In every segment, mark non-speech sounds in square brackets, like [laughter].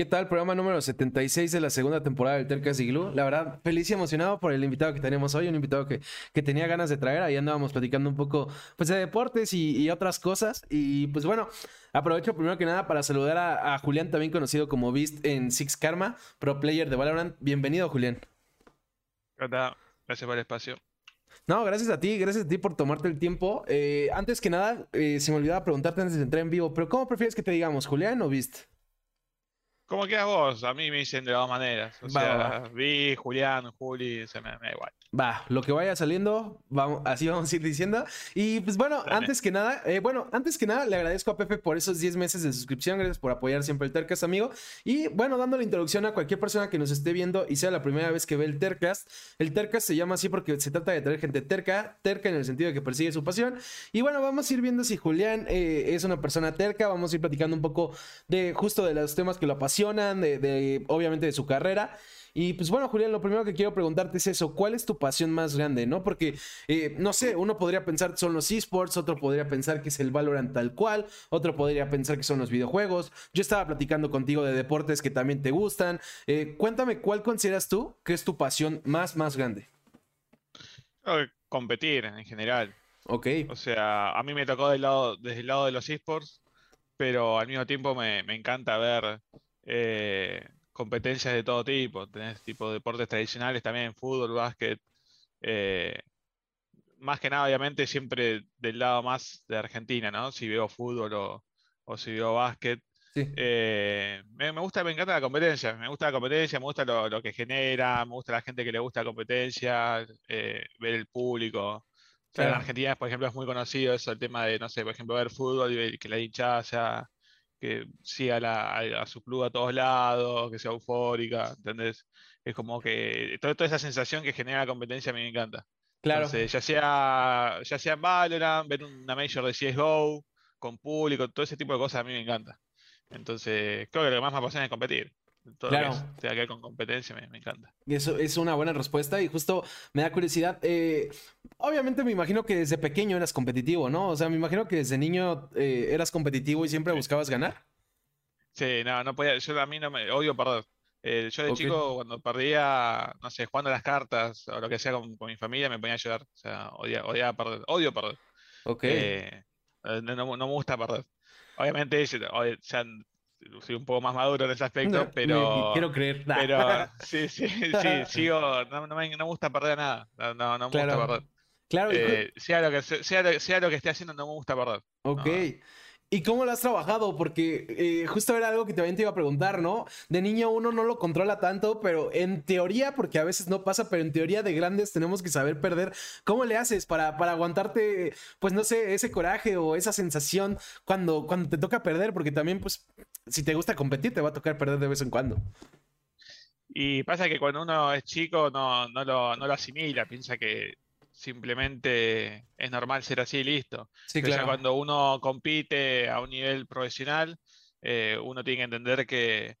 ¿Qué tal? Programa número 76 de la segunda temporada del Tercas y Glue. La verdad, feliz y emocionado por el invitado que tenemos hoy, un invitado que, que tenía ganas de traer. Ahí andábamos platicando un poco pues, de deportes y, otras cosas. Y pues bueno, aprovecho primero que nada para saludar a, Julián, también conocido como Beast en Six Karma, pro player de Valorant. Bienvenido, Julián. Hola, gracias por el espacio. No, gracias a ti, gracias a ti por tomarte el tiempo. Eh, antes que nada, eh, se me olvidaba preguntarte antes de entrar en vivo, pero ¿cómo prefieres que te digamos, Julián o Beast? ¿Cómo quedas vos? A mí me dicen de dos maneras. O sea, Vi, Julián, Juli, se me, da igual. Va, lo que vaya saliendo, vamos, así vamos a ir diciendo. Y pues bueno, antes que nada, eh, bueno, antes que nada, le agradezco a Pepe por esos 10 meses de suscripción. Gracias por apoyar siempre el Tercast, amigo. Y bueno, dando la introducción a cualquier persona que nos esté viendo y sea la primera vez que ve el Tercast. El Tercast se llama así porque se trata de traer gente terca, terca en el sentido de que persigue su pasión. Y bueno, vamos a ir viendo si Julián eh, es una persona terca. Vamos a ir platicando un poco de justo de los temas que lo apasionan, de obviamente de su carrera. Y pues bueno, Julián, lo primero que quiero preguntarte es eso, ¿cuál es tu pasión más grande, no? Porque, eh, no sé, uno podría pensar que son los esports, otro podría pensar que es el Valorant tal cual, otro podría pensar que son los videojuegos. Yo estaba platicando contigo de deportes que también te gustan. Eh, cuéntame, ¿cuál consideras tú que es tu pasión más, más grande? Competir en general. Ok. O sea, a mí me tocó del lado, desde el lado de los esports, pero al mismo tiempo me, me encanta ver eh, competencias de todo tipo. Tenés tipo deportes tradicionales también, fútbol, básquet. Eh, más que nada, obviamente, siempre del lado más de Argentina, ¿no? Si veo fútbol o, si veo básquet. Eh, me, gusta, me encanta la competencia, me gusta la competencia, me gusta lo, que genera, me gusta la gente que le gusta la competencia, ver el público. en Argentina, por ejemplo, es muy conocido eso, el tema de, no sé, por ejemplo, ver fútbol y que la hinchada sea que siga a, su club a todos lados, que sea eufórica, ¿entendés? Es como que toda, esa sensación que genera la competencia a mí me encanta. Claro. Entonces, ya sea, ya sea en Valorant, ver una Major de CSGO, con público, todo ese tipo de cosas a mí me encanta. Entonces, creo que lo que más me apasiona es competir todo claro. lo que tenga que ver con competencia me, encanta. Eso es una buena respuesta y justo me da curiosidad. Eh, obviamente me imagino que desde pequeño eras competitivo, ¿no? O sea, me imagino que desde niño eh, eras competitivo y siempre buscabas ganar. Sí, no, no podía. Yo a mí no me odio perder. Eh, yo de chico, cuando perdía, no sé, jugando las cartas o lo que sea con, mi familia, me ponía a llorar. O sea, odiaba, perder. Odio perder. Ok. no, me gusta perder. Obviamente, o sea, soy un poco más maduro en ese aspecto, pero. quiero creer. Pero [laughs] sí, sí, sí, sigo. No, no, me, gusta perder nada. No, no, me gusta perder. Claro. Eh, sea, lo que, sea, sea, lo que esté haciendo, no me gusta perder. Ok. ¿Y cómo lo has trabajado? Porque eh, justo era algo que también te iba a preguntar, ¿no? De niño uno no lo controla tanto, pero en teoría, porque a veces no pasa, pero en teoría de grandes tenemos que saber perder. ¿Cómo le haces para, para aguantarte, pues no sé, ese coraje o esa sensación cuando, cuando te toca perder? Porque también, pues, si te gusta competir, te va a tocar perder de vez en cuando. Y pasa que cuando uno es chico no, no, lo, no lo asimila, piensa que simplemente es normal ser así y listo. Sí, claro. cuando uno compite a un nivel profesional, eh, uno tiene que entender que,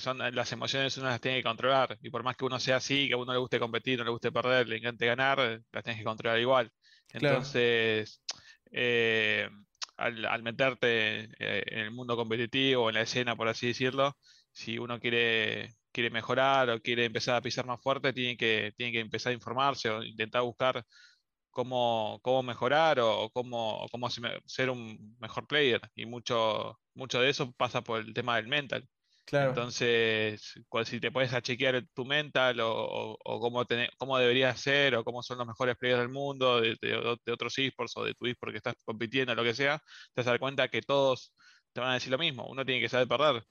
son las emociones uno las tiene que controlar. Y por más que uno sea así, que a uno le guste competir, no le guste perder, le encante ganar, las tienes que controlar igual. Entonces, eh, al, meterte eh, en el mundo competitivo, en la escena, por así decirlo, si uno quiere quiere mejorar o quiere empezar a pisar más fuerte, tiene que, tiene que empezar a informarse o intentar buscar cómo, cómo mejorar o, cómo, cómo ser un mejor player. Y mucho, mucho de eso pasa por el tema del mental. Claro. Entonces, si te puedes chequear tu mental o, cómo, cómo deberías ser o cómo son los mejores players del mundo, de, otros esports o de tu esport que estás compitiendo, lo que sea, te vas a dar cuenta que todos te van a decir lo mismo. Uno tiene que saber perder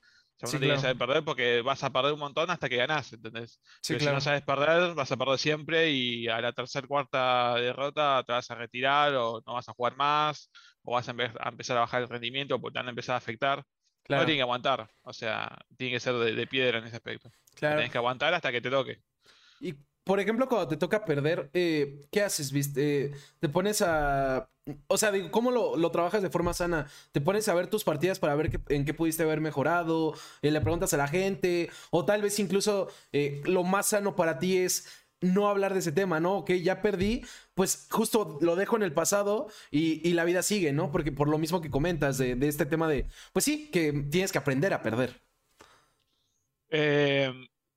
uno tiene que saber perder porque vas a perder un montón hasta que ganás, ¿entendés? si no sabes perder, vas a perder siempre y a la tercera, cuarta derrota te vas a retirar o no vas a jugar más o vas a, empezar a bajar el rendimiento porque te van a empezar a afectar. Claro. No tiene que aguantar, o sea, tiene que ser de, piedra en ese aspecto. Claro. Tienes que aguantar hasta que te toque. Y por ejemplo, cuando te toca perder, eh, ¿qué haces? ¿Viste? ¿Te pones a o sea, digo, ¿cómo lo, trabajas de forma sana? ¿Te pones a ver tus partidas para ver en qué pudiste haber mejorado? Eh, ¿Le preguntas a la gente? O tal vez incluso eh, lo más sano para ti es no hablar de ese tema, ¿no? Ok, ya perdí, pues justo lo dejo en el pasado y, la vida sigue, ¿no? Porque por lo mismo que comentas de, este tema de, pues sí, que tienes que aprender a perder. Eh,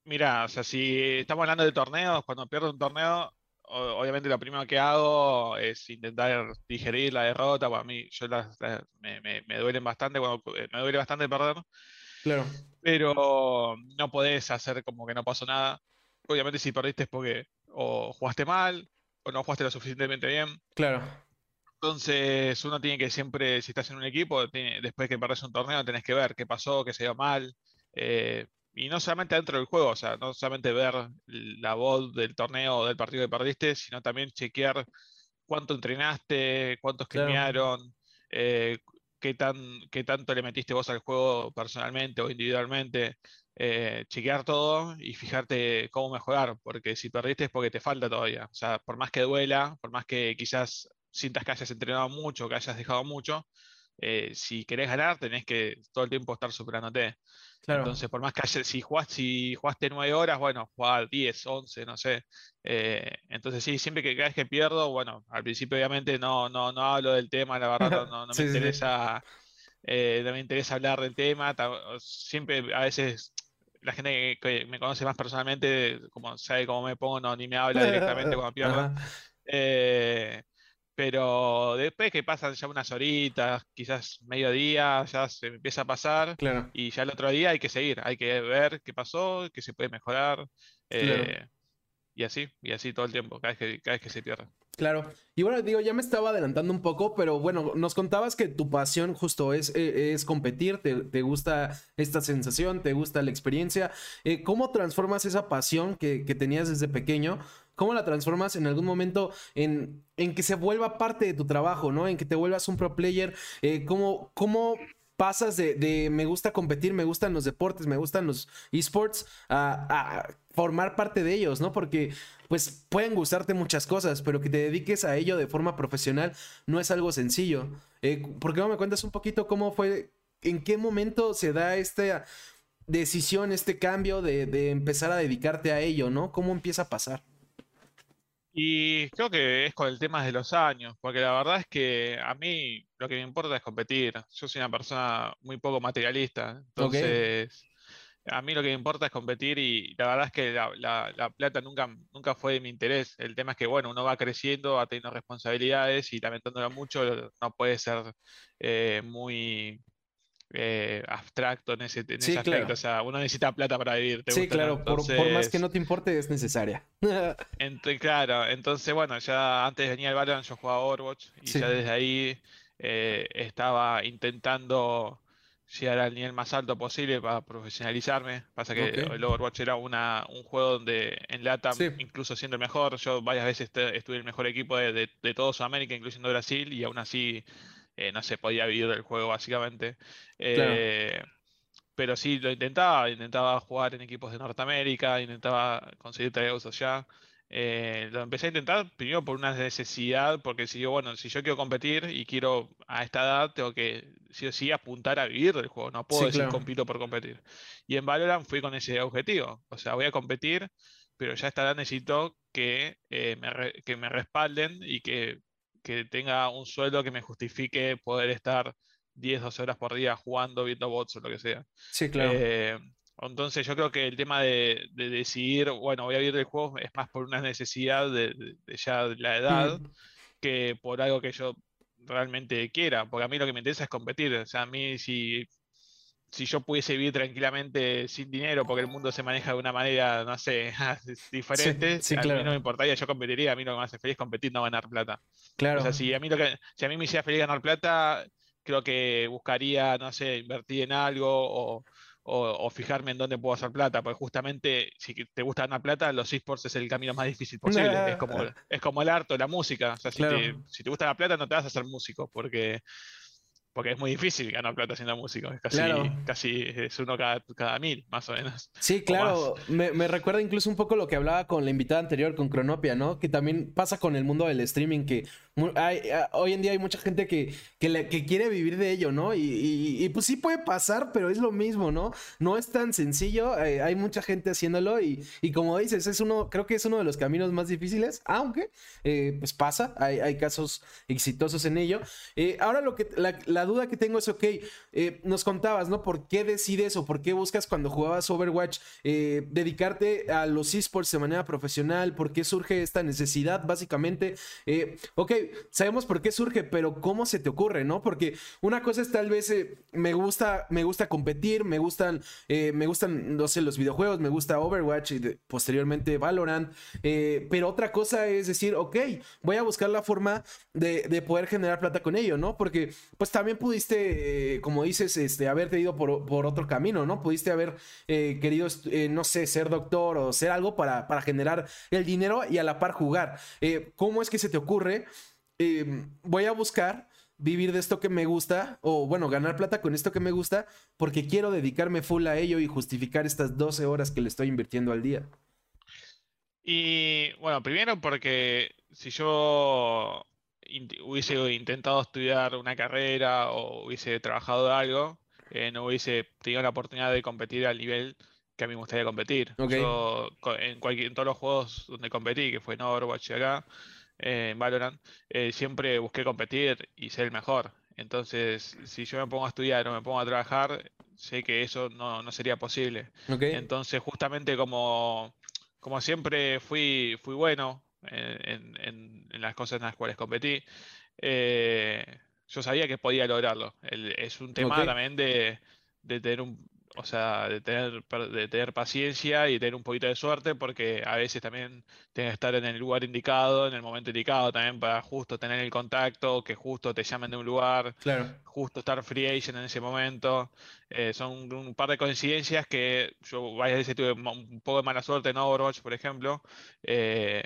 mira, o sea, si estamos hablando de torneos, cuando pierdo un torneo, obviamente lo primero que hago es intentar digerir la derrota. Para mí, yo me, me, me, duelen bastante cuando eh, me duele bastante perder. Claro. Pero no podés hacer como que no pasó nada. Obviamente, si perdiste es porque o jugaste mal o no jugaste lo suficientemente bien. Claro. Entonces, uno tiene que siempre, si estás en un equipo, después que perdés un torneo, tenés que ver qué pasó, qué se dio mal. Eh, y no solamente dentro del juego, o sea, no solamente ver la voz del torneo o del partido que perdiste, sino también chequear cuánto entrenaste, cuántos claro. Eh, qué, tan, qué tanto le metiste vos al juego personalmente o individualmente. Eh, chequear todo y fijarte cómo mejorar, porque si perdiste es porque te falta todavía. O sea, por más que duela, por más que quizás sientas que hayas entrenado mucho, que hayas dejado mucho, eh, si querés ganar, tenés que todo el tiempo estar superándote. Entonces, por más que si, jugaste, si jugaste 9 horas, bueno, jugás 10, 11, no sé. Eh, entonces, sí, siempre que cada vez que pierdo, bueno, al principio obviamente no, no, no hablo del tema, la verdad, no, [laughs] me interesa. Eh, no me interesa hablar del tema. Siempre, a veces, la gente que, me conoce más personalmente, como sabe cómo me pongo, no, ni me habla [laughs] directamente cuando pierdo. Eh, pero después que pasan ya unas horitas, quizás mediodía, ya se empieza a pasar. Y ya el otro día hay que seguir, hay que ver qué pasó, qué se puede mejorar. Eh, y así, y así todo el tiempo, cada vez que, cada vez que se pierde. Claro. Y bueno, digo, ya me estaba adelantando un poco, pero bueno, nos contabas que tu pasión justo es, eh, es competir, te, gusta esta sensación, te gusta la experiencia. Eh, ¿Cómo transformas esa pasión que, que, tenías desde pequeño? ¿Cómo la transformas en algún momento en, en, que se vuelva parte de tu trabajo, ¿no? En que te vuelvas un pro player. Eh, ¿cómo, ¿Cómo pasas de, me gusta competir, me gustan los deportes, me gustan los esports, a, formar parte de ellos, ¿no? Porque pues pueden gustarte muchas cosas, pero que te dediques a ello de forma profesional no es algo sencillo. Eh, ¿Por qué no me cuentas un poquito cómo fue, en qué momento se da esta decisión, este cambio de, de empezar a dedicarte a ello, ¿no? ¿Cómo empieza a pasar? Y creo que es con el tema de los años, porque la verdad es que a mí lo que me importa es competir. Yo soy una persona muy poco materialista, entonces a mí lo que me importa es competir y la verdad es que la, plata nunca, nunca fue de mi interés. El tema es que, bueno, uno va creciendo, va teniendo responsabilidades y lamentándolo mucho, no puede ser eh, muy eh, abstracto en ese, aspecto. O sea, uno necesita plata para vivir. sí, claro, por, más que no te importe, es necesaria. [laughs] claro, entonces, bueno, ya antes venía el Valorant, yo jugaba Overwatch y ya desde ahí eh, estaba intentando llegar al nivel más alto posible para profesionalizarme. Pasa que el Overwatch era una, un juego donde en LATAM, incluso siendo el mejor, yo varias veces estuve en el mejor equipo de, de, de todo Sudamérica, incluyendo Brasil, y aún así eh, no se podía vivir del juego básicamente. Eh, pero sí, lo intentaba, intentaba jugar en equipos de Norteamérica, intentaba conseguir trayectos allá. Eh, lo empecé a intentar primero por una necesidad, porque si yo, bueno, si yo quiero competir y quiero a esta edad, tengo que sí o sí apuntar a vivir del juego, no puedo decir compito por competir. Y en Valorant fui con ese objetivo, o sea, voy a competir, pero ya a esta edad necesito que, me, que me respalden y que que tenga un sueldo que me justifique poder estar 10, 12 horas por día jugando, viendo bots o lo que sea. Sí, claro. Eh, entonces yo creo que el tema de, decidir, bueno, voy a vivir el juego es más por una necesidad de, ya la edad que por algo que yo realmente quiera, porque a mí lo que me interesa es competir, o sea, a mí si si yo pudiese vivir tranquilamente sin dinero porque el mundo se maneja de una manera, no sé, [laughs] diferente, a mí no me importaría, yo competiría, a mí lo que me hace feliz es competir, no ganar plata. Claro. O sea, si a mí, lo que, si a mí me hiciera feliz ganar plata, creo que buscaría, no sé, invertir en algo o, o, fijarme en dónde puedo hacer plata, porque justamente si te gusta ganar plata, los esports es el camino más difícil posible. es, como, es como el arte o la música. O sea, si, te, si te gusta la plata, no te vas a hacer músico, porque porque es muy difícil ganar plata siendo músico. Es casi, casi es uno cada, cada, mil, más o menos. Sí, claro. Me, me, recuerda incluso un poco lo que hablaba con la invitada anterior, con Cronopia, ¿no? Que también pasa con el mundo del streaming, que Ah, hoy en día hay mucha gente que, que, quiere vivir de ello, ¿no? Y, pues sí puede pasar, pero es lo mismo, ¿no? No es tan sencillo, eh, hay mucha gente haciéndolo y, como dices, es uno, creo que es uno de los caminos más difíciles, aunque eh, pues pasa, hay, casos exitosos en ello. Eh, ahora lo que, la, la duda que tengo es, ok, eh, nos contabas, ¿no? ¿Por qué decides o por qué buscas cuando jugabas Overwatch eh, dedicarte a los esports de manera profesional? ¿Por qué surge esta necesidad, básicamente? Eh, ok, sabemos por qué surge, pero ¿cómo se te ocurre, no? Porque una cosa es tal vez, me gusta, me gusta competir, me gustan, me gustan, no sé, los videojuegos, me gusta Overwatch y posteriormente Valorant, pero otra cosa es decir, ok, voy a buscar la forma de, poder generar plata con ello, ¿no? Porque pues también pudiste, eh, como dices, este, haberte ido por, otro camino, ¿no? Pudiste haber eh, querido, eh, no sé, ser doctor o ser algo para, para, generar el dinero y a la par jugar. ¿Cómo es que se te ocurre? voy a buscar vivir de esto que me gusta, o bueno, ganar plata con esto que me gusta, porque quiero dedicarme full a ello y justificar estas 12 horas que le estoy invirtiendo al día. Y bueno, primero porque si yo hubiese intentado estudiar una carrera o hubiese trabajado de algo, eh, no hubiese tenido la oportunidad de competir al nivel que a mí me gustaría competir. Yo en, cualquier, en todos los juegos donde competí, que fue en Overwatch y acá, eh, en Valorant, eh, siempre busqué competir y ser el mejor. Entonces, si yo me pongo a estudiar o me pongo a trabajar, sé que eso no, no sería posible. Entonces, justamente como como siempre fui, fui bueno en, las cosas en las cuales competí, eh, yo sabía que podía lograrlo. es un tema también de, de tener un, o sea, de tener, de tener paciencia y tener un poquito de suerte, porque a veces también tienes que estar en el lugar indicado, en el momento indicado, también para justo tener el contacto, que justo te llamen de un lugar, justo estar free agent en ese momento. Eh, son un par de coincidencias que yo varias veces tuve un poco de mala suerte en Overwatch, por ejemplo. Eh,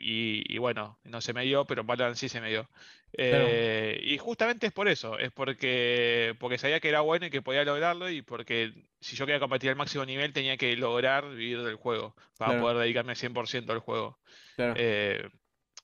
y, bueno, no se me dio, pero en sí se me dio. Eh, y justamente es por eso, es porque, porque sabía que era bueno y que podía lograrlo y porque si yo quería competir al máximo nivel tenía que lograr vivir del juego para poder dedicarme 100% al juego. Eh,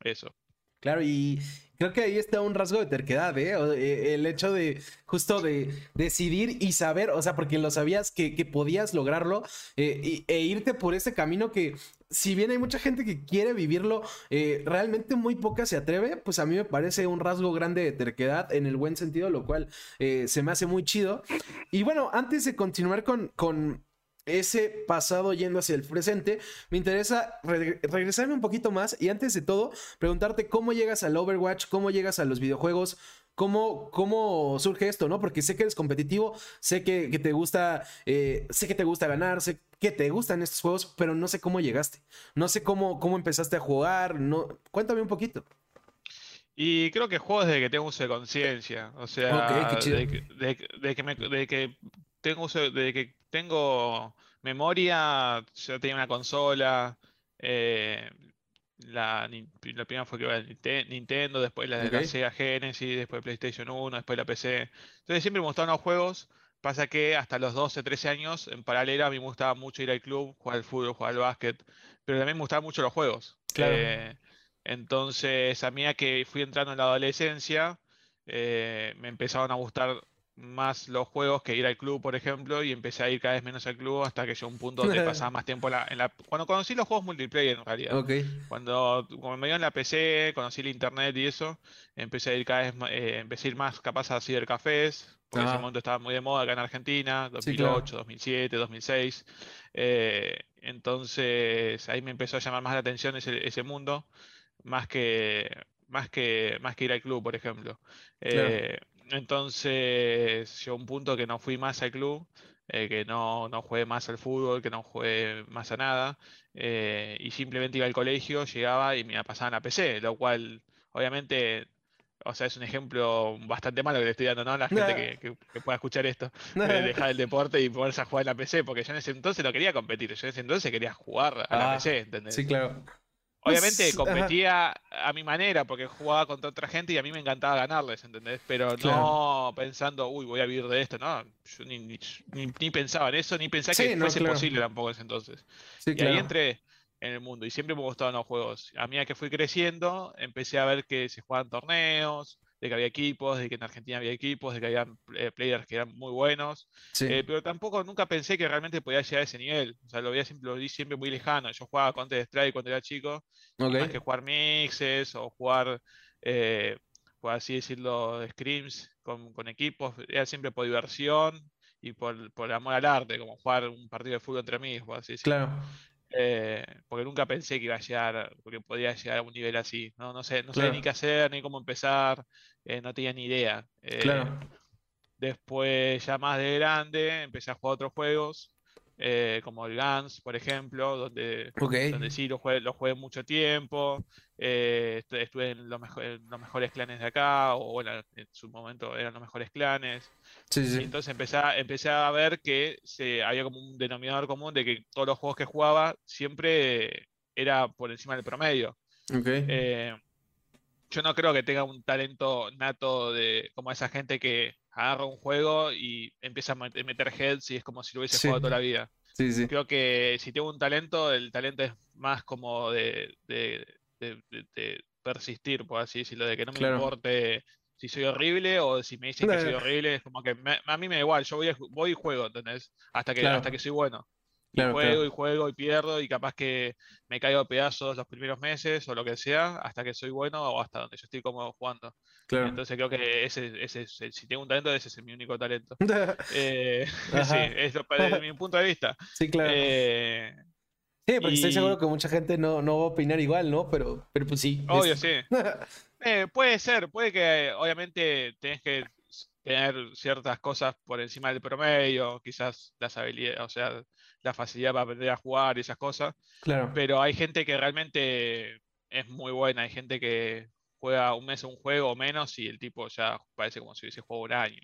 eso. Claro, y creo que ahí está un rasgo de terquedad, ¿eh? ¿eh? El hecho de justo de decidir y saber, o sea, porque lo sabías que, podías lograrlo e irte por ese camino que si bien hay mucha gente que quiere vivirlo, eh, realmente muy poca se atreve, pues a mí me parece un rasgo grande de terquedad en el buen sentido, lo cual eh, se me hace muy chido. Y bueno, antes de continuar con, con ese pasado yendo hacia el presente, me interesa regresarme un poquito más y antes de todo, preguntarte cómo llegas al Overwatch, cómo llegas a los videojuegos, ¿Cómo, ¿Cómo, surge esto, no? Porque sé que eres competitivo, sé que, te gusta, eh, sé que te gusta ganar, sé que te gustan estos juegos, pero no sé cómo llegaste. No sé cómo, cómo empezaste a jugar. No... Cuéntame un poquito. Y creo que juego desde que tengo uso de conciencia. O sea, de, que me, de, que tengo uso, de que tengo memoria, ya tenía una consola. Eh, la, la, primera fue que Nintendo, después la, de la Sega Genesis, después PlayStation 1, después la PC. Entonces siempre me gustaban los juegos. Pasa que hasta los 12, 13 años, en paralelo, a mí me gustaba mucho ir al club, jugar al fútbol, jugar al básquet, pero también me gustaban mucho los juegos. Eh, entonces, a mí que fui entrando en la adolescencia, eh, me empezaron a gustar más los juegos que ir al club, por ejemplo, y empecé a ir cada vez menos al club hasta que llegó un punto donde pasaba más tiempo en la, Cuando conocí los juegos multiplayer, en realidad. Cuando, me dio en la PC, conocí el internet y eso, empecé a ir cada vez más, eh, empecé a ir más capaz a cibercafés, porque en ese momento estaba muy de moda acá en Argentina, 2008, 2007, 2006. entonces ahí me empezó a llamar más la atención ese, ese mundo, más que, más, que, más que ir al club, por ejemplo. Eh, entonces llegó un punto que no fui más al club, eh, que no, no jugué más al fútbol, que no jugué más a nada, eh, y simplemente iba al colegio, llegaba y me pasaban a PC, lo cual obviamente, o sea, es un ejemplo bastante malo que le estoy dando, ¿no? A la gente que, pueda escuchar esto, dejar el deporte y ponerse a jugar en la PC, porque yo en ese entonces no quería competir, yo en ese entonces quería jugar a la ah, PC, ¿entendés? Sí, claro. Obviamente pues, competía a mi manera porque jugaba contra otra gente y a mí me encantaba ganarles, ¿entendés? Pero no pensando, uy, voy a vivir de esto, no. Yo ni, pensaba en eso, ni pensaba que fuese posible tampoco ese entonces. y ahí entré en el mundo y siempre me gustaban los juegos. A medida que fui creciendo, empecé a ver que se jugaban torneos, de que había equipos, de que en Argentina había equipos, de que había eh, players que eran muy buenos. Eh, pero tampoco nunca pensé que realmente podía llegar a ese nivel. O sea, lo veía siempre, lo vi siempre muy lejano. Yo jugaba Counter Strike cuando era chico, okay. más que jugar mixes o jugar, eh, por así decirlo, scrims con, con equipos, era siempre por diversión y por, por amor al arte, como jugar un partido de fútbol entre amigos, así. Claro. Eh, porque nunca pensé que iba a llegar, porque podía llegar a un nivel así. No, no sé, no sabía ni qué hacer, ni cómo empezar, eh, no tenía ni idea. Eh, claro. Después, ya más de grande, empecé a jugar otros juegos. Eh, como el Guns, por ejemplo, donde, donde sí lo jugué, lo jugué mucho tiempo, eh, estuve en los, los, mejores clanes de acá, o bueno, en su momento eran los mejores clanes. Y entonces empecé a, empecé a ver que se, había como un denominador común de que todos los juegos que jugaba siempre era por encima del promedio. Eh, yo no creo que tenga un talento nato de como esa gente que agarra un juego y empieza a meter heads y es como si lo hubiese jugado toda la vida. Creo que si tengo un talento, el talento es más como de, persistir, por así decirlo, de que no me importe si soy horrible o si me dicen que soy horrible, es como que a mí me da igual, yo voy, voy y juego, ¿entendés? Hasta que, hasta que soy bueno. Y juego y juego y pierdo y capaz que me caigo a pedazos los primeros meses o lo que sea hasta que soy bueno o hasta donde yo estoy cómodo jugando. Entonces creo que ese, ese, si tengo un talento, ese es mi único talento. [laughs] eh, [laughs] sí, es desde mi punto de vista. Sí, claro. Eh, sí, porque estoy seguro que mucha gente no, no va a opinar igual, ¿no? Pero, pero pues sí. Obvio, sí. [laughs] eh, puede ser, puede que obviamente tenés que tener ciertas cosas por encima del promedio, quizás las habilidades, o sea, la facilidad para aprender a jugar y esas cosas. Claro. Pero hay gente que realmente es muy buena, hay gente que juega un mes un juego o menos y el tipo ya parece como si hubiese jugado un año.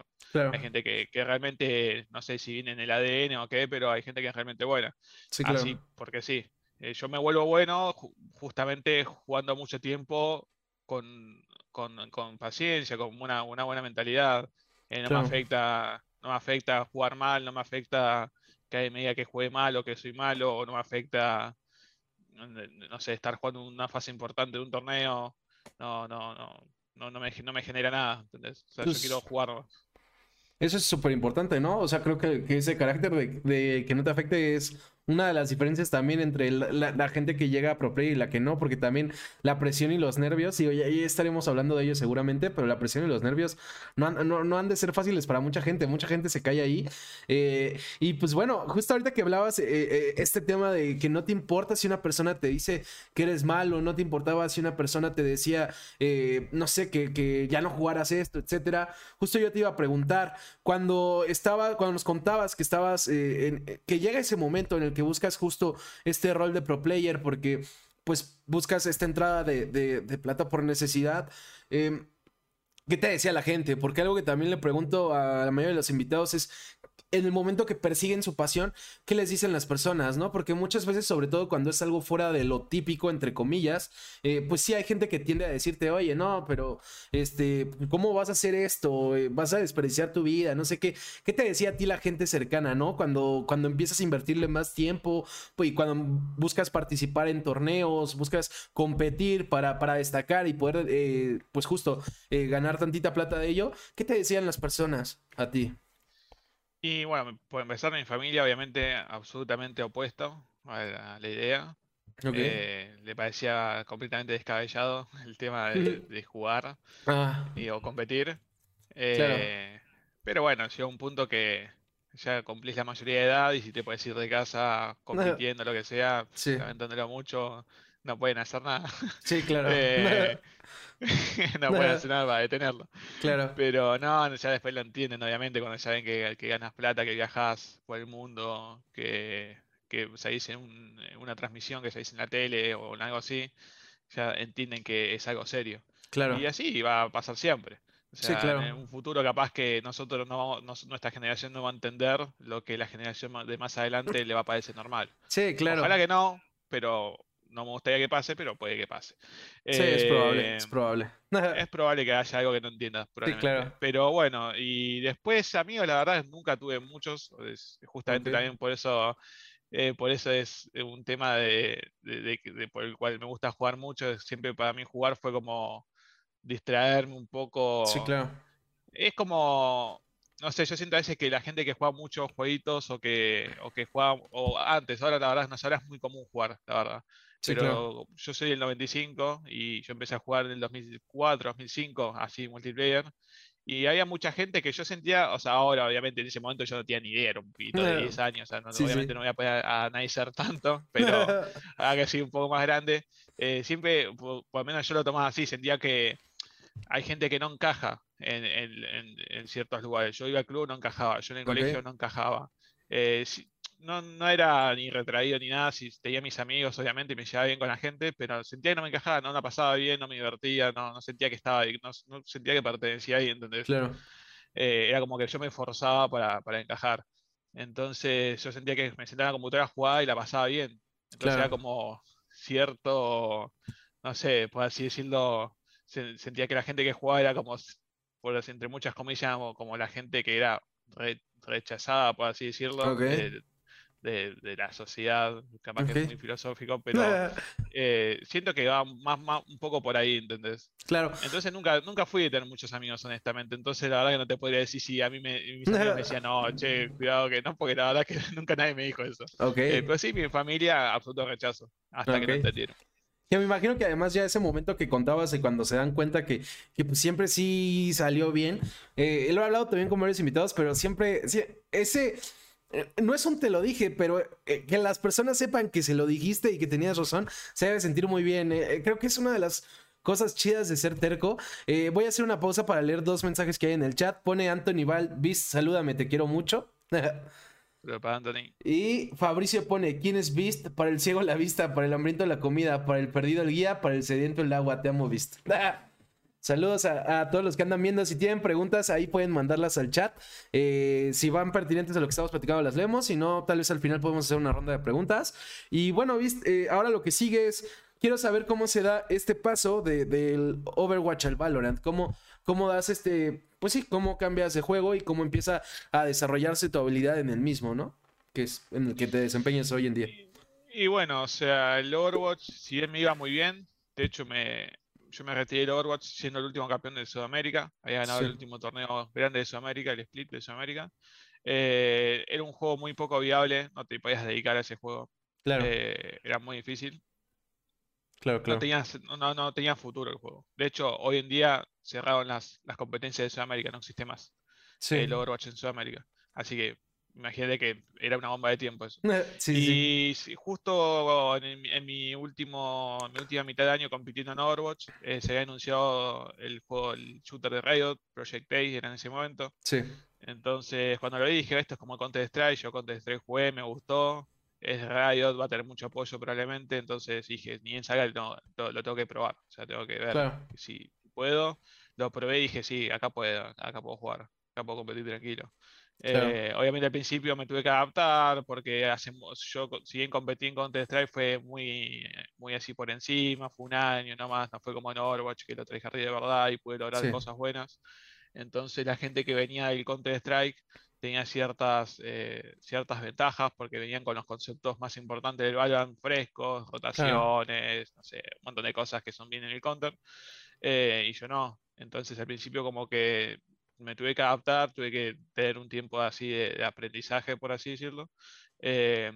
Hay gente que, realmente, no sé si viene en el ADN o qué, pero hay gente que es realmente buena. Sí, claro. Así, porque sí. Eh, yo me vuelvo bueno justamente jugando mucho tiempo con, con, paciencia, con una, una buena mentalidad. Eh, no me afecta, no me afecta jugar mal, no me afecta que hay medida que juegue mal o que soy malo, o no me afecta, no sé, estar jugando una fase importante de un torneo, no, no, no, no, no, me, no me genera nada, ¿entendés? O sea, yo quiero jugar. Eso es súper importante, ¿no? O sea, creo que, ese carácter de, de, que no te afecte es una de las diferencias también entre la, gente que llega a Pro y la que no, porque también la presión y los nervios, y ahí estaremos hablando de ello seguramente, pero la presión y los nervios no han, no, han de ser fáciles para mucha gente, mucha gente se cae ahí. Eh, y pues bueno, justo ahorita que hablabas eh, eh, este tema de que no te importa si una persona te dice que eres malo, no te importaba si una persona te decía, no sé, que, que, ya no jugaras esto, etcétera. Justo yo te iba a preguntar, cuando estaba, cuando nos contabas que estabas, en, que llega ese momento en el que buscas justo este rol de pro player porque pues buscas esta entrada de, plata por necesidad. Em, ¿Qué te decía la gente? Porque algo que también le pregunto a la mayoría de los invitados es, en el momento que persiguen su pasión, ¿qué les dicen las personas, no? Porque muchas veces, sobre todo cuando es algo fuera de lo típico, entre comillas, eh, pues sí hay gente que tiende a decirte, oye, no, pero, este, ¿cómo vas a hacer esto? Eh, ¿Vas a desperdiciar tu vida? No sé qué. ¿Qué te decía a ti la gente cercana, no? Cuando, cuando empiezas a invertirle más tiempo, pues, y cuando buscas participar en torneos, buscas competir para, para destacar y poder, eh, pues justo, ganar tantita plata de ello, ¿qué te decían las personas a ti? Y bueno, por empezar, mi familia obviamente absolutamente opuesto a la, idea. Eh, le parecía completamente descabellado [laughs] el tema [laughs] de, jugar ah. y, o competir. Eh, pero bueno, llega un punto que ya cumplís la mayoría de edad y si te puedes ir de casa [laughs] compitiendo, lo que sea, sí. lamentándolo mucho, no pueden hacer nada. Sí, claro. [laughs] Eh, [laughs] no pueden hacer nada para detenerlo. Claro. Pero no, ya después lo entienden, obviamente, cuando ya ven que, ganas plata, que viajas por el mundo, que, que se dice en una transmisión, que se dice en la tele o en algo así, ya entienden que es algo serio. Claro. Y así va a pasar siempre. O sea, sí, claro. en un futuro capaz que nosotros no vamos, nuestra generación no va a entender lo que la generación de más adelante le va a parecer normal. Sí, claro. Ojalá que no, pero no me gustaría que pase, pero puede que pase. Sí, es probable, es probable. es probable que haya algo que no entiendas, [laughs] sí, claro. Pero bueno, y después amigos, la verdad, nunca tuve muchos, justamente también por eso, eh, por eso es un tema de, por el cual me gusta jugar mucho, siempre para mí jugar fue como distraerme un poco. Sí, claro. Es como, no sé, yo siento a veces que la gente que juega muchos jueguitos o que, o que juega, o antes, ahora la verdad, no ahora es muy común jugar, la verdad pero yo soy del 95 y yo empecé a jugar en el 2004, 2005, así multiplayer. Y había mucha gente que yo sentía, o sea, ahora obviamente en ese momento yo no tenía ni idea, era un pito de 10 años, o sea, obviamente no voy a poder analizar tanto, pero [laughs] ahora que soy un poco más grande, eh, siempre, por, lo menos yo lo tomaba así, sentía que hay gente que no encaja en, ciertos lugares. Yo iba al club, no encajaba, yo en el colegio no encajaba. Eh, no, no, era ni retraído ni nada, si tenía mis amigos, obviamente, y me llevaba bien con la gente, pero sentía que no me encajaba, no la pasaba bien, no me divertía, no, no sentía que estaba ahí, no, sentía que pertenecía ahí, ¿entendés? Claro. Eh, era como que yo me esforzaba para, para, encajar. Entonces yo sentía que me sentaba en la computadora a jugar y la pasaba bien. Entonces era como cierto, no sé, por así decirlo, sentía que la gente que jugaba era como, por entre muchas comillas, como la gente que era rechazada, por así decirlo, de, la sociedad, capaz que es muy filosófico, [laughs] pero eh, siento que va más, más, un poco por ahí, ¿entendés? Claro. Entonces nunca, nunca fui a tener muchos amigos, honestamente. Entonces la verdad que no te podría decir si a mí me, mis amigos me decían, no, che, cuidado que no, porque la verdad que [laughs] nunca nadie me dijo eso. Okay. Eh, pero sí, mi familia, absoluto rechazo, hasta que no entendieron. Yo me imagino que además ya ese momento que contabas de cuando se dan cuenta que, que pues siempre sí salió bien. Eh, lo he hablado también con varios invitados, pero siempre ese eh, no es un te lo dije, pero eh, que las personas sepan que se lo dijiste y que tenías razón, se debe sentir muy bien. Eh, creo que es una de las cosas chidas de ser terco. voy a hacer una pausa para leer dos mensajes que hay en el chat. Pone Anthony Val, bis, salúdame, te quiero mucho. [laughs] Y Fabricio pone, ¿quién es Beast? Para el ciego la vista, para el hambriento la comida, para el perdido el guía, para el sediento el agua, te amo Beast. [laughs] Saludos a, todos los que andan viendo. Si tienen preguntas, ahí pueden mandarlas al chat. Eh, si van pertinentes a lo que estamos platicando, las leemos. Si no, tal vez al final podemos hacer una ronda de preguntas. Y bueno, ¿viste? Eh, ahora lo que sigue es. Quiero saber cómo se da este paso del Overwatch al Valorant. ¿Cómo, ¿Cómo das este. Pues sí, cómo cambias de juego y cómo empieza a desarrollarse tu habilidad en el mismo, ¿no? Que es en el que te desempeñas hoy en día. Y, bueno, o sea, el Overwatch, si bien me iba muy bien, de hecho me, yo me retiré del Overwatch siendo el último campeón de Sudamérica. Había ganado el último torneo grande de Sudamérica, el split de Sudamérica. Eh, era un juego muy poco viable, no te podías dedicar a ese juego. Claro. Eh, era muy difícil. Claro, claro. No tenía, futuro el juego. De hecho, hoy en día cerraron las, las competencias de Sudamérica, no existe más el Overwatch en Sudamérica. Así que Imagínate que era una bomba de tiempo eso. [laughs] y justo en, mi último, mi última mitad de año compitiendo en Overwatch, eh, se había anunciado el juego, el shooter de Riot, Project A, era en ese momento. Sí. Entonces, cuando lo vi, dije, esto es como Counter Strike, yo Counter Strike jugué, me gustó, es Riot, va a tener mucho apoyo probablemente, entonces dije, ni en saga lo, lo, tengo que probar, o sea, tengo que ver si puedo. Lo probé y dije, sí, acá puedo, acá puedo jugar, acá puedo competir tranquilo. Eh, obviamente al principio me tuve que adaptar porque hacemos, yo si bien competí en Counter Strike fue muy, muy así por encima, fue un año nomás, no fue como en Overwatch que lo traje arriba de verdad y pude lograr cosas buenas. Entonces la gente que venía del Counter Strike tenía ciertas, eh, ciertas ventajas porque venían con los conceptos más importantes del Valorant frescos, rotaciones, no sé, un montón de cosas que son bien en el Counter. Eh, y yo no. Entonces al principio como que me tuve que adaptar, tuve que tener un tiempo así de, aprendizaje, por así decirlo. Eh,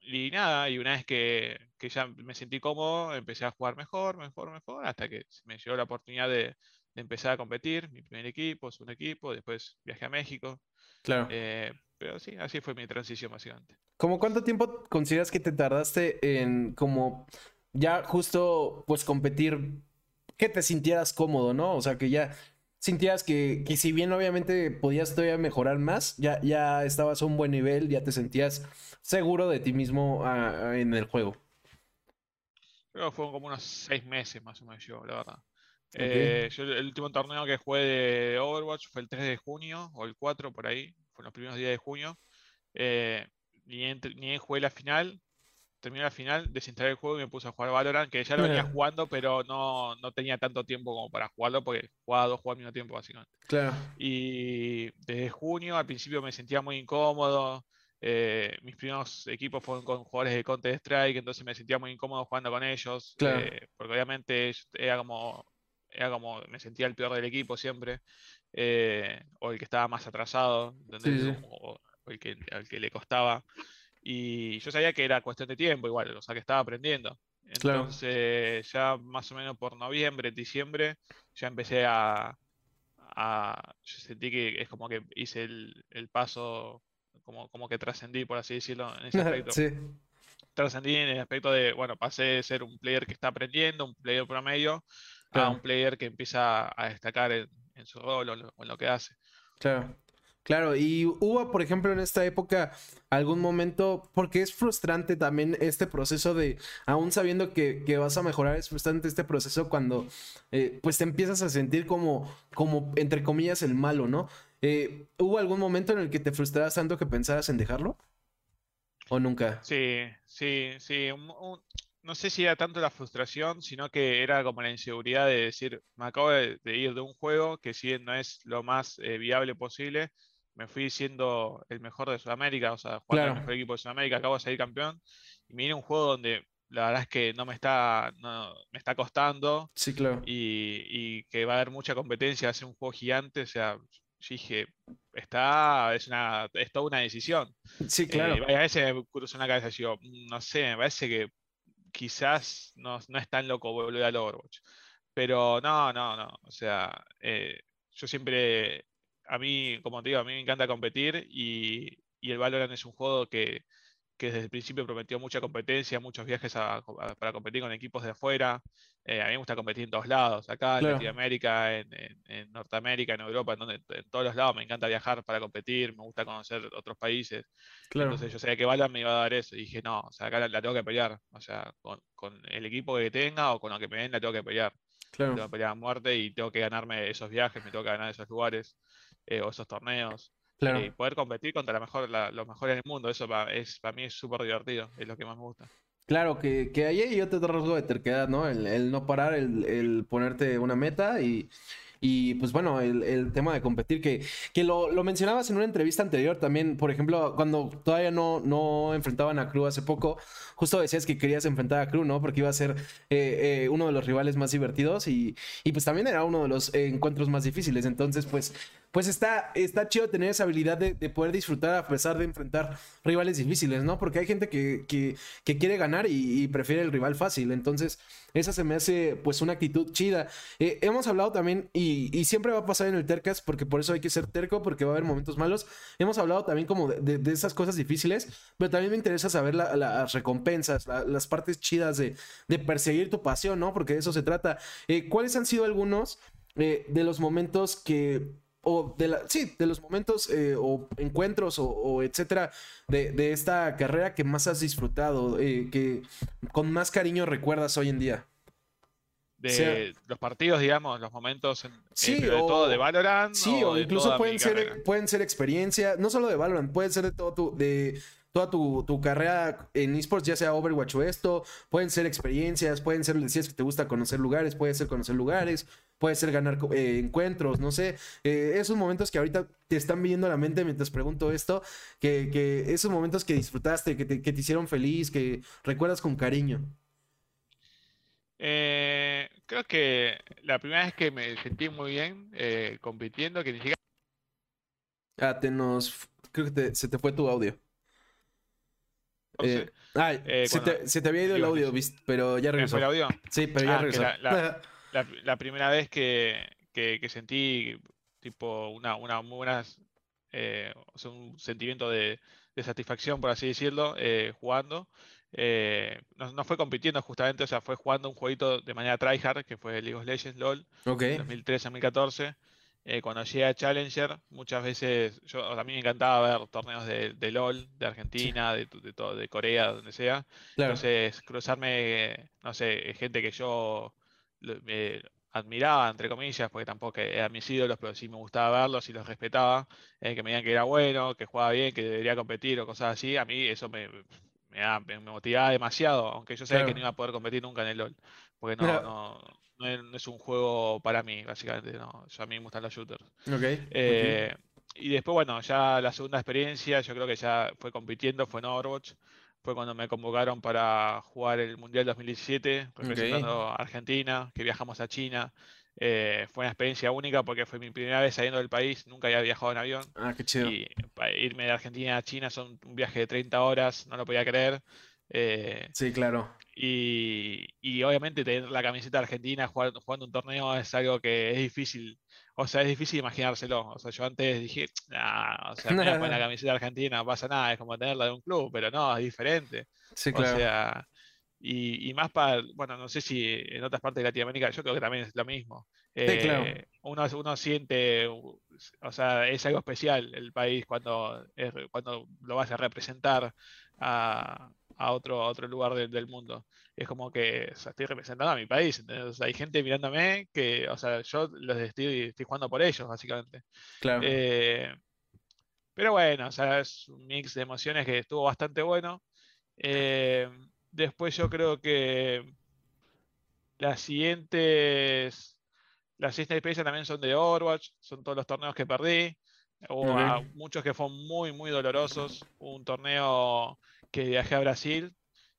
y nada, y una vez que, ya me sentí cómodo, empecé a jugar mejor, mejor, mejor, hasta que me llegó la oportunidad de, empezar a competir, mi primer equipo, segundo equipo, después viajé a México. Claro. Eh, pero sí, así fue mi transición básicamente. ¿Cómo cuánto tiempo consideras que te tardaste en como ya justo pues competir, que te sintieras cómodo, ¿no? O sea, que ya sentías que, que, si bien obviamente podías todavía mejorar más, ya, ya estabas a un buen nivel, ya te sentías seguro de ti mismo ah, ah, en el juego? Creo que fueron como unos seis meses más o menos yo, la verdad. Eh, yo el último torneo que jugué de Overwatch fue el 3 de junio o el 4 por ahí, fue los primeros días de junio. Eh, ni, ni jugué la final, terminé la final, desinstalé el juego y me puse a jugar Valorant, que ya lo venía jugando, pero no, no, tenía tanto tiempo como para jugarlo, porque jugaba dos juegos al mismo tiempo, básicamente. Claro. Y desde junio, al principio me sentía muy incómodo. Eh, mis primeros equipos fueron con jugadores de Counter Strike, entonces me sentía muy incómodo jugando con ellos. Eh, porque obviamente era como, era como, me sentía el peor del equipo siempre. Eh, o el que estaba más atrasado, O, el que, al que le costaba. Y yo sabía que era cuestión de tiempo, igual, o sea que estaba aprendiendo. Entonces, ya más o menos por noviembre, diciembre, ya empecé a, yo sentí que es como que hice el, paso, como, como que trascendí, por así decirlo, en ese [laughs] aspecto. sí. Trascendí en el aspecto de, bueno, pasé de ser un player que está aprendiendo, un player promedio, a un player que empieza a destacar en, su rol o, en lo que hace. Claro. Claro, y hubo, por ejemplo, en esta época algún momento, porque es frustrante también este proceso de, aún sabiendo que, vas a mejorar, es frustrante este proceso cuando eh, pues te empiezas a sentir como, como, entre comillas, el malo, ¿no? Eh, ¿Hubo algún momento en el que te frustrabas tanto que pensabas en dejarlo? ¿O nunca? Sí, sí, sí. no sé si era tanto la frustración, sino que era como la inseguridad de decir, me acabo de, ir de un juego que si no es lo más eh, viable posible, me fui siendo el mejor de Sudamérica, o sea, jugando el mejor equipo de Sudamérica, acabo de salir campeón, y me viene un juego donde la verdad es que no me está, no, me está costando. Sí, claro. Y, que va a haber mucha competencia, hacer un juego gigante, o sea, yo dije, está, es una, es toda una decisión. Sí, claro. Eh, a veces me cruzó en la cabeza y yo, mm, no sé, me parece que quizás no, no es tan loco volver al Overwatch. Pero no, no, no. O sea, eh, yo siempre a mí, como te digo, a mí me encanta competir y, el Valorant es un juego que, desde el principio prometió mucha competencia, muchos viajes para competir con equipos de afuera. Eh, a mí me gusta competir en todos lados, acá en Latinoamérica, en, Norteamérica, en Europa, en, donde, en todos los lados me encanta viajar para competir, me gusta conocer otros países. Entonces yo sabía que Valorant me iba a dar eso y dije, no, o sea, acá la, tengo que pelear, o sea, con, con, el equipo que tenga o con lo que me den la tengo que pelear. Tengo que pelear a muerte y tengo que ganarme esos viajes, me tengo que ganar esos lugares. Eh, o esos torneos. Claro. Y poder competir contra la mejor, los mejores del mundo, eso para, es, para mí es súper divertido, es lo que más me gusta. Claro, que, que ahí yo te rasgo de terquedad, ¿no? El, no parar, el, el, ponerte una meta y, y pues bueno, el, tema de competir, que, que lo, mencionabas en una entrevista anterior también, por ejemplo, cuando todavía no, no enfrentaban a Crew hace poco, justo decías que querías enfrentar a Crew, ¿no? Porque iba a ser eh, eh, uno de los rivales más divertidos y, y, pues también era uno de los encuentros más difíciles. Entonces, pues pues está, está chido tener esa habilidad de, poder disfrutar a pesar de enfrentar rivales difíciles, ¿no? Porque hay gente que, quiere ganar y, prefiere el rival fácil. Entonces, esa se me hace pues una actitud chida. Eh, hemos hablado también, y, siempre va a pasar en el Tercas, porque por eso hay que ser terco, porque va a haber momentos malos. Hemos hablado también como de, esas cosas difíciles, pero también me interesa saber las recompensas, las partes chidas de, perseguir tu pasión, ¿no? Porque de eso se trata. Eh, ¿Cuáles han sido algunos eh, de los momentos que o de la, sí, de los momentos eh, o encuentros o, etcétera de, esta carrera que más has disfrutado, eh, que con más cariño recuerdas hoy en día? De los partidos, digamos, los momentos, en, sí, de todo de Valorant. Sí, o, incluso pueden ser, pueden ser experiencias, no solo de Valorant, pueden ser de todo tu, de toda tu, tu, carrera en esports, ya sea Overwatch o esto, pueden ser experiencias, pueden ser, decías que te gusta conocer lugares, puede ser conocer lugares, puede ser ganar eh, encuentros, no sé, eh, esos momentos que ahorita te están viniendo a la mente mientras pregunto esto, que, que esos momentos que disfrutaste, que te, que te, hicieron feliz, que recuerdas con cariño. Eh, creo que la primera vez que me sentí muy bien compitiendo, que ni siquiera... Ah, te nos... Creo que se te fue tu audio. Eh, eh, se, te, había ido el audio, pero ya regresó. el audio? Sí, pero ya ah, regresó. [laughs] La, primera vez que, sentí tipo una, una muy buena, eh, un sentimiento de, satisfacción, por así decirlo, jugando. no, fue compitiendo justamente, o sea, fue jugando un jueguito de manera tryhard, que fue League of Legends LOL, okay. 2013-2014. Eh, cuando llegué a Challenger, muchas veces, yo, a mí me encantaba ver torneos de, LOL, de Argentina, de, de, de Corea, donde sea. Entonces, cruzarme, no sé, gente que yo admiraba, entre comillas, porque tampoco eran mis ídolos, pero sí me gustaba verlos y los respetaba, eh, que me digan que era bueno, que jugaba bien, que debería competir o cosas así, a mí eso me, me, motivaba demasiado, aunque yo sabía que no iba a poder competir nunca en el LOL, porque no, no no es, un juego para mí, básicamente. No, yo a mí me gustan los shooters. Eh, y después, bueno, ya la segunda experiencia, yo creo que ya fue compitiendo, fue en Overwatch. Fue cuando me convocaron para jugar el Mundial 2017, representando a Argentina, que viajamos a China. Eh, fue una experiencia única porque fue mi primera vez saliendo del país, nunca había viajado en avión. Ah, qué chido. Y irme de Argentina a China son un viaje de 30 horas, no lo podía creer. Eh, sí, claro. Y, y, obviamente tener la camiseta argentina jugando, jugando, un torneo es algo que es difícil. O sea, es difícil imaginárselo. O sea, yo antes dije, [tsk] nah, o sea, me la [laughs] camiseta argentina, no pasa nada, es como tenerla de un club, pero no, es diferente. Sí, claro. O sea, y, y, más para, bueno, no sé si en otras partes de Latinoamérica, yo creo que también es lo mismo. Sí, claro. Eh, uno, uno siente, o sea, es algo especial el país cuando, cuando lo vas a representar a, a otro, otro lugar del mundo. Es como que estoy representando a mi país. hay gente mirándome que, o sea, yo los estoy, estoy jugando por ellos, básicamente. Claro. Eh, pero bueno, o sea, es un mix de emociones que estuvo bastante bueno. Eh, después yo creo que las siguientes, las siguientes experiencias también son de Overwatch, son todos los torneos que perdí. Hubo muchos que fueron muy, muy dolorosos. un torneo que viajé a Brasil,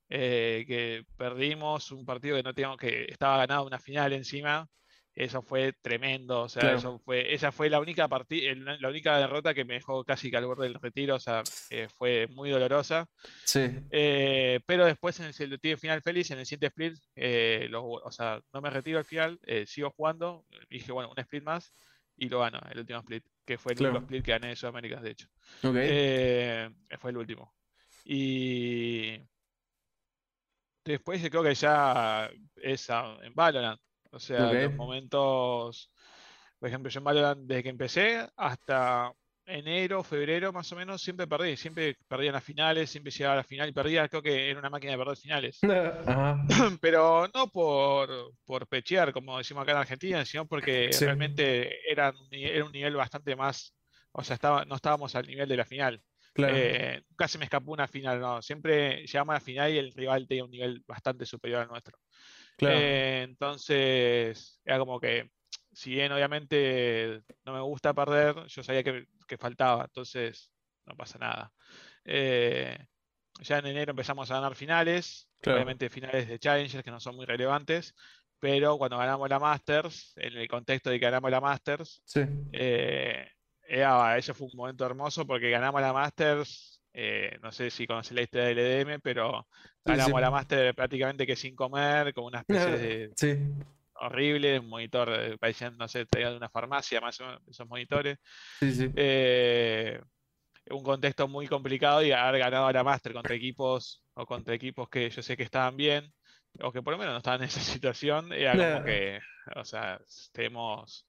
eh, que perdimos un partido que no teníamos, que estaba ganado una final encima. Eso fue tremendo, o sea, eso fue, esa fue la única partida, la única derrota que me dejó casi que al borde del retiro, o sea, eh, fue muy dolorosa. Sí. Eh, pero después en el, el final feliz, en el siguiente split, o sea, no me retiro al final, sigo jugando, dije, bueno, un split más y lo gano, el último split, que fue el último split que gané de Sudamérica, de hecho. fue el último. Y después yo creo que ya es en Valorant. O sea, los momentos, por ejemplo, yo en Valorant desde que empecé hasta enero, febrero más o menos, siempre perdí, siempre perdía en las finales, siempre llegaba a la final y perdía, creo que era una máquina de perder finales. [laughs] [clears throat] Pero no por, por pechear, como decimos acá en Argentina, sino porque realmente era, era un nivel bastante más, o sea, estaba, no estábamos al nivel de la final. Eh, nunca se me escapó una final, no. Siempre llegamos a la final y el rival tenía un nivel bastante superior al nuestro. Eh, entonces, era como que, si bien obviamente no me gusta perder, yo sabía que, faltaba, entonces no pasa nada. Eh, ya en enero empezamos a ganar finales, obviamente finales de Challengers que no son muy relevantes, pero cuando ganamos la Masters, en el contexto de que ganamos la Masters, sí. Ah, ese fue un momento hermoso porque ganamos la Masters. Eh, no sé si conoces la historia del EDM, pero ganamos la Masters prácticamente que sin comer, con una especie de. Sí. Horrible, un monitor, eh, parecían, no sé, traía de una farmacia más esos monitores. Sí, sí. Eh, un contexto muy complicado y haber ganado la Master contra equipos o contra equipos que yo sé que estaban bien o que por lo menos no estaban en esa [laughs] situación, era como que, o sea, tenemos,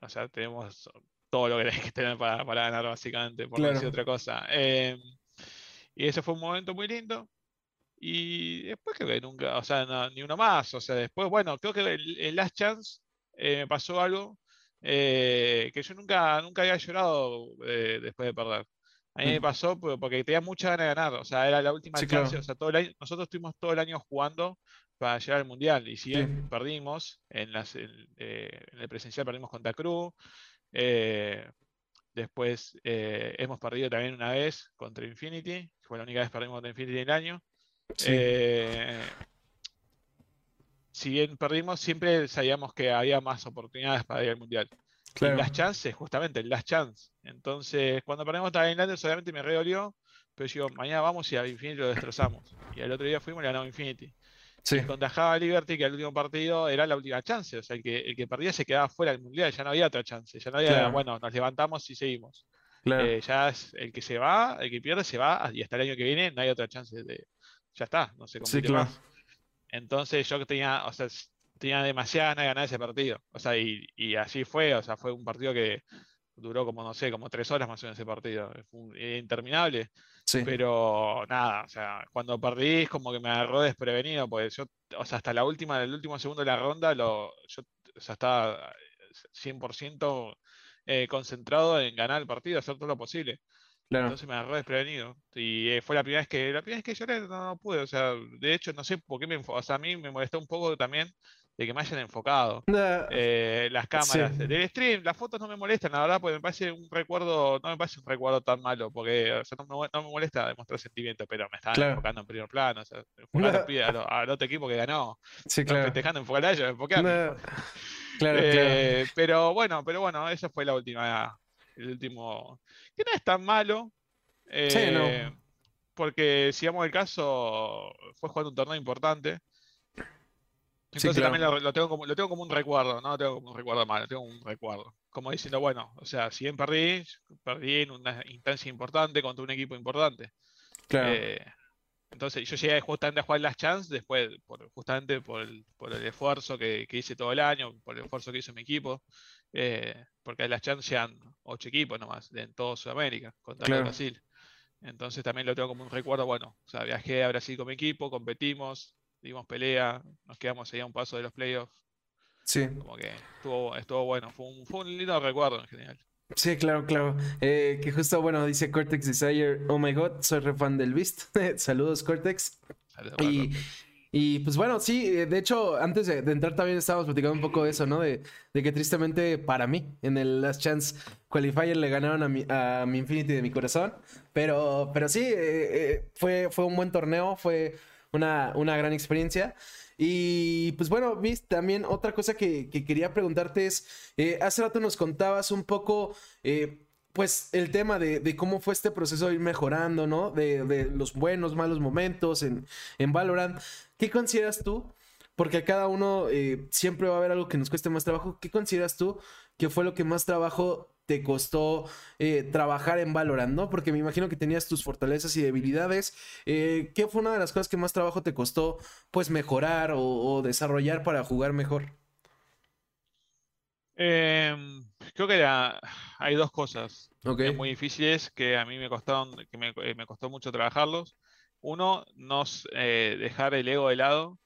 o sea, tenemos todo lo que tenés que tener para, ganar, básicamente, por no decir otra cosa. Em, y ese fue un momento muy lindo. Y después que nunca, o sea, ni uno más. O sea, después, bueno, creo que el, Last Chance eh, me pasó algo eh, que yo nunca, nunca había llorado eh, después de perder. A mí me mm. pasó porque tenía mucha ganas de ganar. O sea, era la última chance. O sea, todo nosotros estuvimos todo el año jugando para llegar al mundial. Y si bien perdimos, en, las, en, el presencial perdimos contra Cruz, eh, después eh, hemos perdido también una vez contra Infinity, fue la única vez que perdimos contra Infinity en el año. Eh, si bien perdimos, siempre sabíamos que había más oportunidades para ir al mundial. las chances, justamente, el last chance. Entonces, cuando perdimos contra Inlanders, obviamente me redolió, pero yo digo, mañana vamos y a Infinity lo destrozamos. Y al otro día fuimos y ganamos Infinity. Sí. Y Liberty, que el último partido era la última chance. O sea, el que, el que perdía se quedaba fuera del mundial, ya no había otra chance. Ya no había, bueno, nos levantamos y seguimos. Eh, ya es el que se va, el que pierde se va, y hasta el año que viene no hay otra chance de. Ya está, no sé cómo más. Entonces yo tenía, o sea, tenía demasiadas ganas de ganar ese partido. O sea, y, y así fue, o sea, fue un partido que duró como, no sé, como tres horas más o menos ese partido. Fue interminable. Pero nada, o sea, cuando perdí es como que me agarró desprevenido, porque yo, o sea, hasta la última, el último segundo de la ronda, lo, yo o sea, estaba 100% eh, concentrado en ganar el partido, hacer todo lo posible. Entonces me agarró desprevenido. Y eh, fue la primera vez que, la primera vez que lloré, no, pude. O sea, de hecho, no sé por qué me o sea, a mí me molestó un poco también de que me hayan enfocado eh, las cámaras del stream. Las fotos no me molestan, la verdad, porque me parece un recuerdo, no me parece un recuerdo tan malo, porque o sea, no, me, no, me, molesta demostrar sentimiento, pero me estaban enfocando en primer plano, o sea, enfocando al, otro equipo que ganó. Sí, claro. Festejando, enfocar a ellos, enfocar. Claro, eh, Pero bueno, pero bueno, esa fue la última, el último, que no es tan malo. sí, no. Eh, porque si vamos el caso, fue jugando un torneo importante. Entonces también lo, tengo como, lo tengo como un recuerdo, no lo tengo como un recuerdo malo, lo tengo como un recuerdo. Como diciendo, bueno, o sea, si bien perdí, perdí en una instancia importante contra un equipo importante. Claro. Eh, entonces yo llegué justamente a jugar las chances después, justamente por el, por el esfuerzo que, hice todo el año, por el esfuerzo que hizo mi equipo, eh, porque las chances sean ocho equipos nomás en todo Sudamérica, contra Brasil. Entonces también lo tengo como un recuerdo, bueno, o sea, viajé a Brasil con mi equipo, competimos, dimos pelea, nos quedamos ahí a un paso de los playoffs. Sí. Como que estuvo, estuvo bueno, fue un, fue un lindo recuerdo en general. Sí, claro, claro. Eh, que justo, bueno, dice Cortex Desire, oh my god, soy re fan del Beast. [laughs] Saludos, Cortex. y, y, pues bueno, sí, eh, de hecho, antes de, entrar también estábamos platicando un poco de eso, ¿no? De, de, que tristemente para mí, en el Last Chance Qualifier le ganaron a mi, a mi Infinity de mi corazón. Pero, pero sí, eh, fue, fue un buen torneo, fue una, una gran experiencia. Y pues bueno, viste, también otra cosa que, quería preguntarte es, eh, hace rato nos contabas un poco, eh, pues el tema de, cómo fue este proceso de ir mejorando, ¿no? De, los buenos, malos momentos en, en Valorant. ¿Qué consideras tú? Porque a cada uno eh, siempre va a haber algo que nos cueste más trabajo. ¿Qué consideras tú que fue lo que más trabajo te costó eh, trabajar en Valorant, ¿no? Porque me imagino que tenías tus fortalezas y debilidades. Eh, ¿Qué fue una de las cosas que más trabajo te costó, pues, mejorar o, desarrollar para jugar mejor? Em, creo que hay dos cosas muy difíciles que a mí me costaron, que me, eh, costó mucho trabajarlos. Uno, no dejar el ego de lado.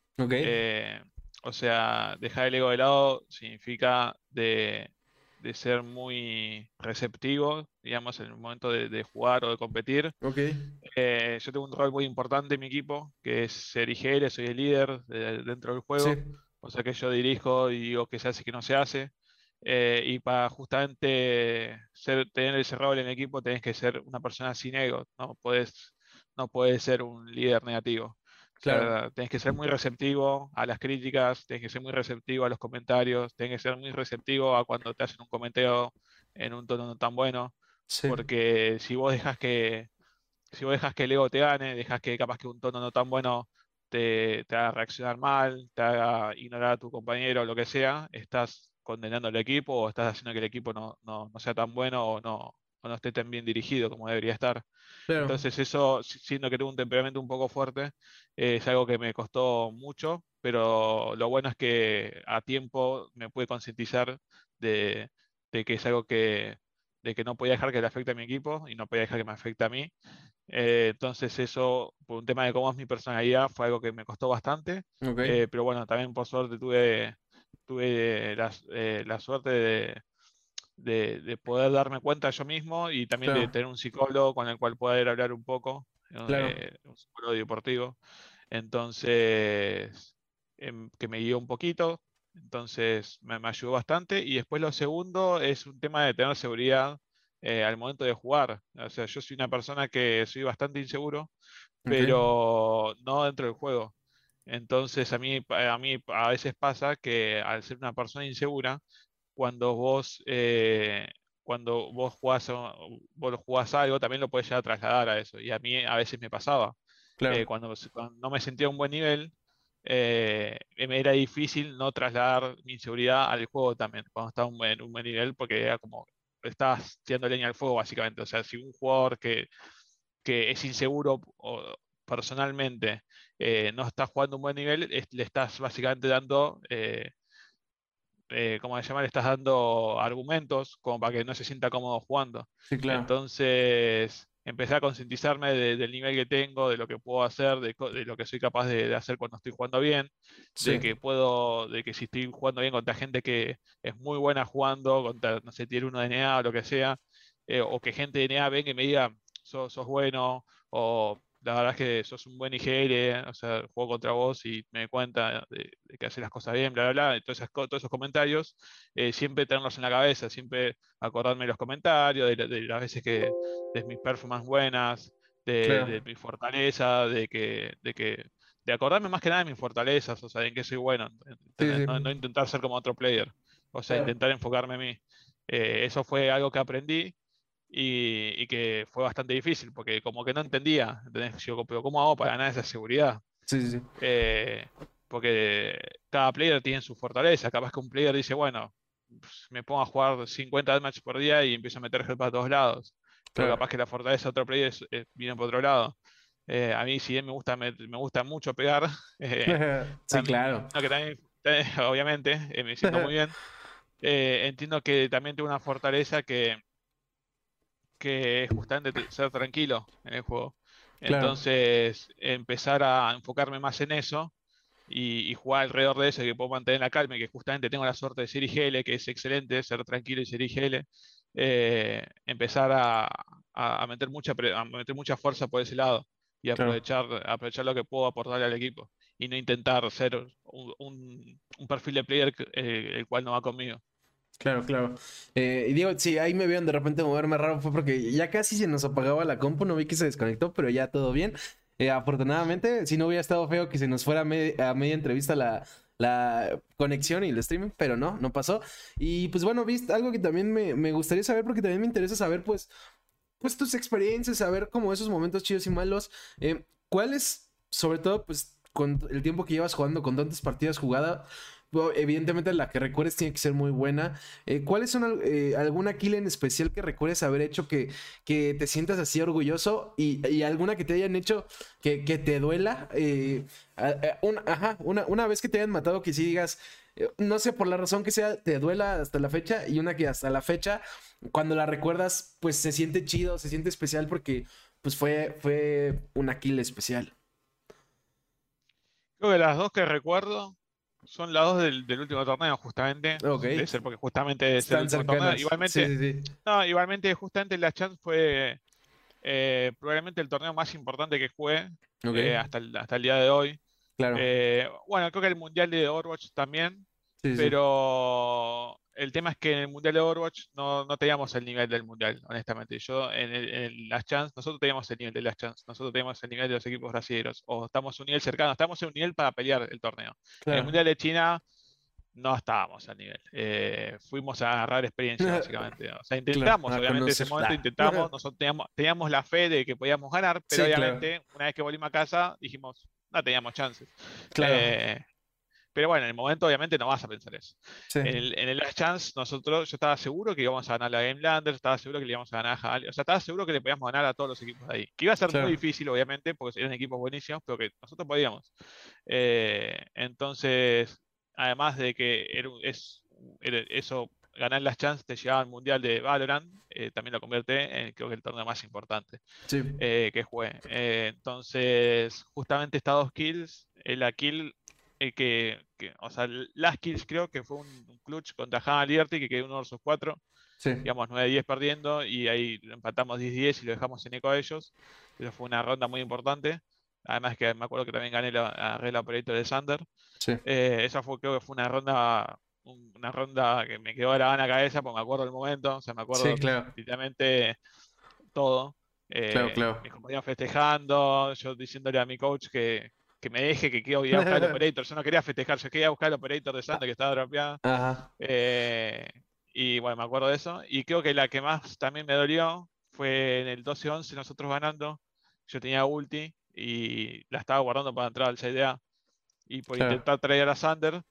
o sea, dejar el ego de lado significa de de ser muy receptivo, digamos, en el momento de, jugar o de competir. Okay. Eh, yo tengo un rol muy importante en mi equipo, que es ser IGL, soy el líder dentro del juego. O sea que yo dirijo y digo que se hace y que no se hace. Eh, y para justamente ser, tener ese rol en el equipo tenés que ser una persona sin ego, no puedes, no puedes ser un líder negativo. Claro. tienes que ser muy receptivo a las críticas, tienes que ser muy receptivo a los comentarios, tienes que ser muy receptivo a cuando te hacen un comentario en un tono no tan bueno. Porque si vos dejas que si vos dejas que el ego te gane, dejas que capaz que un tono no tan bueno te, te haga reaccionar mal, te haga ignorar a tu compañero o lo que sea, estás condenando al equipo o estás haciendo que el equipo no, no, no sea tan bueno o no, no esté tan bien dirigido como debería estar. Entonces eso, siendo que tengo un temperamento un poco fuerte, es algo que me costó mucho, pero lo bueno es que a tiempo me pude concientizar de, que es algo que, de que no podía dejar que le afecte a mi equipo y no podía dejar que me afecte a mí. Eh, entonces eso, por un tema de cómo es mi personalidad, fue algo que me costó bastante. Eh, pero bueno, también por suerte tuve, tuve la eh, suerte de, de, poder darme cuenta yo mismo y también de tener un psicólogo con el cual poder hablar un poco, eh, un psicólogo deportivo. Entonces, em, que me guió un poquito, entonces me, ayudó bastante. Y después lo segundo es un tema de tener seguridad eh, al momento de jugar. O sea, yo soy una persona que soy bastante inseguro, pero no dentro del juego. Entonces a mí, a mí a veces pasa que al ser una persona insegura, cuando vos, eh, cuando vos jugás, vos jugás algo, también lo puedes llegar a trasladar a eso. Y a mí a veces me pasaba. Eh, cuando, no me sentía a un buen nivel, eh, me era difícil no trasladar mi inseguridad al juego también, cuando estaba en un buen nivel, porque era como, estás tirando leña al fuego básicamente. O sea, si un jugador que, que es inseguro personalmente no está jugando un buen nivel, le estás básicamente dando eh, como se llama, le estás dando argumentos como para que no se sienta cómodo jugando. Entonces, empecé a concientizarme del nivel que tengo, de lo que puedo hacer, de, lo que soy capaz de, hacer cuando estoy jugando bien, de que puedo, de que si estoy jugando bien contra gente que es muy buena jugando, contra, no sé, tiene uno de NA o lo que sea, eh, o que gente de NA venga y me diga, sos, sos bueno, o la verdad es que sos un buen IGL, o sea, juego contra vos y me doy cuenta de, que haces las cosas bien, bla, bla, bla. Entonces, todos esos comentarios, eh, siempre tenerlos en la cabeza, siempre acordarme de los comentarios, de, las veces que, de mis performances buenas, de, mi fortaleza, de que, de que, de acordarme más que nada de mis fortalezas, o sea, en qué soy bueno. No, intentar ser como otro player, o sea, intentar enfocarme en mí. Eh, eso fue algo que aprendí y, que fue bastante difícil, porque como que no entendía, ¿entendés? Yo, pero ¿cómo hago para ganar esa seguridad? Sí, sí, sí. Eh, porque cada player tiene su fortaleza. Capaz que un player dice, bueno, pues, me pongo a jugar 50 matches por día y empiezo a meter help para todos lados. Pero capaz que la fortaleza de otro player viene por otro lado. Eh, a mí, si bien me gusta, me, gusta mucho pegar. [laughs] [laughs] sí, claro. que también, obviamente, me siento muy [laughs] bien. entiendo que también tengo una fortaleza que que es justamente ser tranquilo en el juego. Entonces, empezar a enfocarme más en eso y, jugar alrededor de eso, que puedo mantener la calma y que justamente tengo la suerte de ser IGL, que es excelente, ser tranquilo y ser IGL, eh, empezar a, meter mucha, a meter mucha fuerza por ese lado y aprovechar, aprovechar lo que puedo aportarle al equipo y no intentar ser un, perfil de player eh, el cual no va conmigo. Claro, claro. Eh, y digo, sí, ahí me vieron de repente moverme raro, fue porque ya casi se nos apagaba la compu, no vi que se desconectó, pero ya todo bien. Eh, afortunadamente, si no hubiera estado feo que se nos fuera a, media entrevista la, la conexión y el streaming, pero no, no pasó. Y pues bueno, viste, algo que también me, me, gustaría saber, porque también me interesa saber, pues, pues tus experiencias, saber como esos momentos chidos y malos. Eh, ¿Cuáles, sobre todo, pues, con el tiempo que llevas jugando, con tantas partidas jugadas, evidentemente la que recuerdes tiene que ser muy buena. Eh, ¿Cuáles son eh, alguna kill en especial que recuerdes haber hecho que, que te sientas así orgulloso y, alguna que te hayan hecho que, te duela? Eh, ajá, una, una, vez que te hayan matado que si digas, no sé, por la razón que sea, te duela hasta la fecha y una que hasta la fecha, cuando la recuerdas, pues se siente chido, se siente especial porque pues fue, fue una kill especial. Creo que las dos que recuerdo son las dos del, último torneo, justamente. Debe ser porque justamente es el último torneo. Igualmente, No, igualmente, justamente la Chance fue eh, probablemente el torneo más importante que jugué eh, hasta, el, hasta el día de hoy. Claro. Eh, bueno, creo que el Mundial de Overwatch también. Pero el tema es que en el Mundial de Overwatch no, no teníamos el nivel del Mundial, honestamente. Yo en, las Chance, nosotros teníamos el nivel de las Chance, nosotros teníamos el nivel de los equipos brasileños, o estamos a un nivel cercano, estamos en un nivel para pelear el torneo. En el Mundial de China no estábamos al nivel. Eh, fuimos a agarrar experiencia, [laughs] básicamente. O sea, intentamos, obviamente, en ese momento intentamos, [laughs] nosotros teníamos, teníamos, la fe de que podíamos ganar, pero obviamente, una vez que volvimos a casa, dijimos, no teníamos chances. Claro. Eh, pero bueno, en el momento obviamente no vas a pensar eso. En, el, Last Chance, nosotros, yo estaba seguro que íbamos a ganar la Game Lander, estaba seguro que le íbamos a ganar a O sea, estaba seguro que le podíamos ganar a todos los equipos de ahí. Que iba a ser muy difícil, obviamente, porque eran equipos buenísimos, pero que nosotros podíamos. Eh, entonces, además de que es, eso, ganar las chances te llevaba al Mundial de Valorant, eh, también lo convierte en creo que el torneo más importante eh, que jugué. entonces, justamente estas dos kills, la kill eh, que, o sea, las kills creo que fue un, clutch contra Han Liberty que quedó uno versus 4. Sí. Digamos 9-10 perdiendo y ahí empatamos 10-10 y lo dejamos en eco a ellos. Pero fue una ronda muy importante. Además que me acuerdo que también gané la, regla Operator de Sander. Sí. Eh, esa fue, creo que fue una ronda una ronda que me quedó grabada en la cabeza porque me acuerdo del momento. O sea, me acuerdo sí, todo. Eh, claro, claro. Mis compañeros festejando, yo diciéndole a mi coach que, que me deje, que quiero ir a buscar el [laughs] operator. Yo no quería festejar, yo quería buscar el operator de Santa que estaba dropeado. Eh, y bueno, me acuerdo de eso. Y creo que la que más también me dolió fue en el 12-11, nosotros ganando. Yo tenía ulti y la estaba guardando para entrar al CDA. Y por intentar traer a Sander,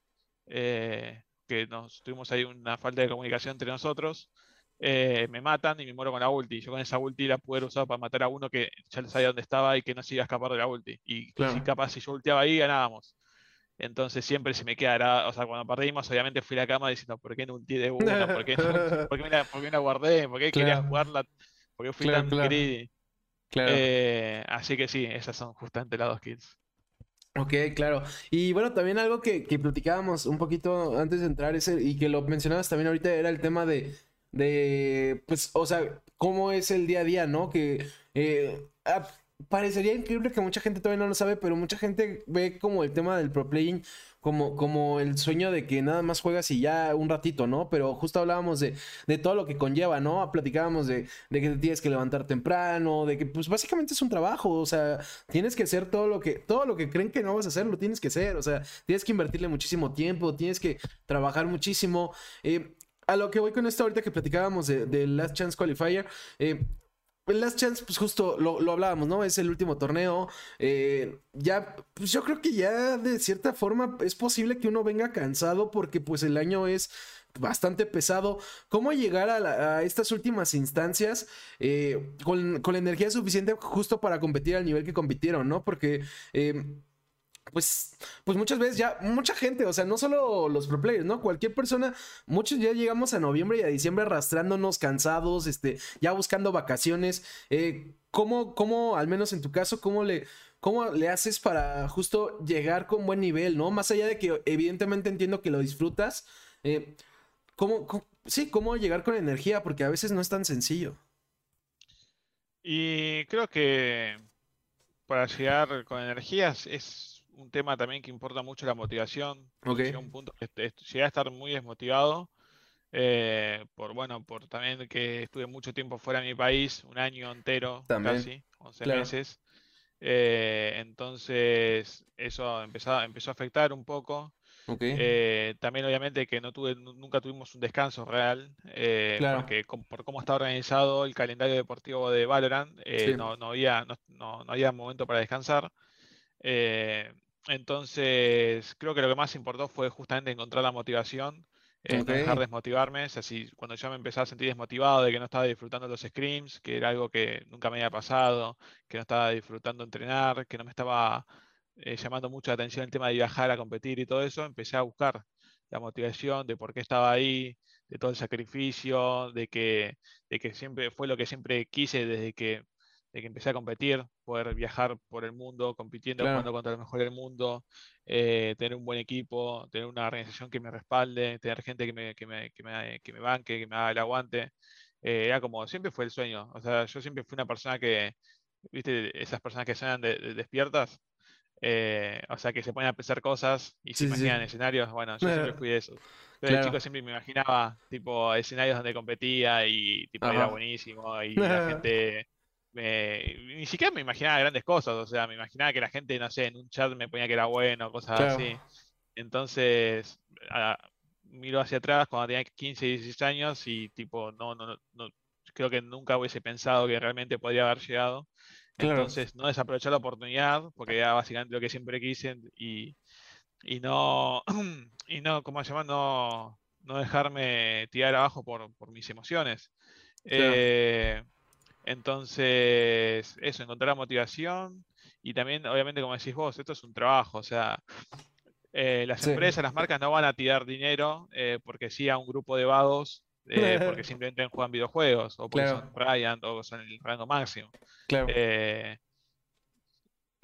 eh, que nos tuvimos ahí una falta de comunicación entre nosotros. Eh, me matan y me muero con la ulti. Yo con esa ulti la pude usar para matar a uno que ya no sabía dónde estaba y que no se iba a escapar de la ulti. Y si capaz si yo ulteaba ahí, ganábamos. Entonces siempre se me queda, o sea, cuando perdimos, obviamente fui a la cama diciendo, ¿por qué no ulti de uno? ¿Por qué, [laughs] por qué, me, la, por qué guardé? ¿Por qué quería jugarla? ¿Por qué fui tan greedy? Eh, así que sí, esas son justamente las dos kills. Ok, claro. Y bueno, también algo que, que platicábamos un poquito antes de entrar ese, y que lo mencionabas también ahorita era el tema de, de, pues, o sea, cómo es el día a día, ¿no? Que eh, ah, parecería increíble que mucha gente todavía no lo sabe, pero mucha gente ve como el tema del pro playing como, como el sueño de que nada más juegas y ya un ratito, ¿no? Pero justo hablábamos de, de todo lo que conlleva, ¿no? Platicábamos de, de, que te tienes que levantar temprano, de que pues básicamente es un trabajo, o sea, tienes que hacer todo lo que, todo lo que creen que no vas a hacer, lo tienes que hacer, o sea, tienes que invertirle muchísimo tiempo, tienes que trabajar muchísimo. Eh, a lo que voy con esto ahorita que platicábamos de, Last Chance Qualifier, eh, Last Chance, pues justo lo, hablábamos, ¿no? Es el último torneo. Eh, ya, pues yo creo que ya de cierta forma es posible que uno venga cansado porque pues el año es bastante pesado. ¿Cómo llegar a, estas últimas instancias eh, con, la energía suficiente justo para competir al nivel que compitieron, ¿no? Porque... Eh, pues, pues muchas veces ya, mucha gente, o sea, no solo los pro players, ¿no? Cualquier persona, muchos ya llegamos a noviembre y a diciembre arrastrándonos cansados, este, ya buscando vacaciones. Eh, ¿cómo, ¿Cómo, al menos en tu caso, cómo le, cómo le haces para justo llegar con buen nivel, ¿no? Más allá de que evidentemente entiendo que lo disfrutas, eh, ¿cómo, sí, cómo llegar con energía? Porque a veces no es tan sencillo. Y creo que para llegar con energías es un tema también que importa mucho la motivación. Llega un punto que llegué a estar muy desmotivado. Eh, por bueno, por también que estuve mucho tiempo fuera de mi país, un año entero, casi, 11 meses. Eh, entonces, eso empezó, empezó a afectar un poco. Eh, también obviamente que no tuve, nunca tuvimos un descanso real, porque por cómo está organizado el calendario deportivo de Valorant, no, no, había, no, no, había momento para descansar. Entonces, creo que lo que más importó fue justamente encontrar la motivación, eh, dejar desmotivarme. O sea, cuando yo me empecé a sentir desmotivado de que no estaba disfrutando los scrims, que era algo que nunca me había pasado, que no estaba disfrutando entrenar, que no me estaba eh, llamando mucho la atención el tema de viajar a competir y todo eso, empecé a buscar la motivación de por qué estaba ahí, de todo el sacrificio, de que, de que siempre fue lo que siempre quise desde que de que empecé a competir, poder viajar por el mundo, compitiendo, jugando contra el mejor del mundo, eh, tener un buen equipo, tener una organización que me respalde, tener gente que me, que me, que me, que me banque, que me haga el aguante. Eh, era como, siempre fue el sueño. O sea, yo siempre fui una persona que, viste, esas personas que suenan de, despiertas, eh, o sea, que se ponen a pensar cosas y se imaginan escenarios. Bueno, yo siempre fui de esos. Pero chico siempre me imaginaba, tipo, escenarios donde competía y, tipo, era buenísimo y la [laughs] gente ni siquiera me imaginaba grandes cosas, o sea, me imaginaba que la gente, no sé, en un chat me ponía que era bueno, cosas así. Entonces, miro hacia atrás cuando tenía 15, 16 años y tipo, no, no, no, creo que nunca hubiese pensado que realmente podría haber llegado. Entonces, no desaprovechar la oportunidad, porque era básicamente lo que siempre quise y, y no, [clears throat] y no, ¿cómo se llama? No, no dejarme tirar abajo por, por mis emociones. Eh, entonces, eso, encontrar la motivación y también, obviamente, como decís vos, esto es un trabajo, o sea, eh, las empresas, las marcas no van a tirar dinero eh, porque sí a un grupo de vagos, eh, [laughs] porque simplemente juegan videojuegos, o porque son Ryan, o son el rango máximo.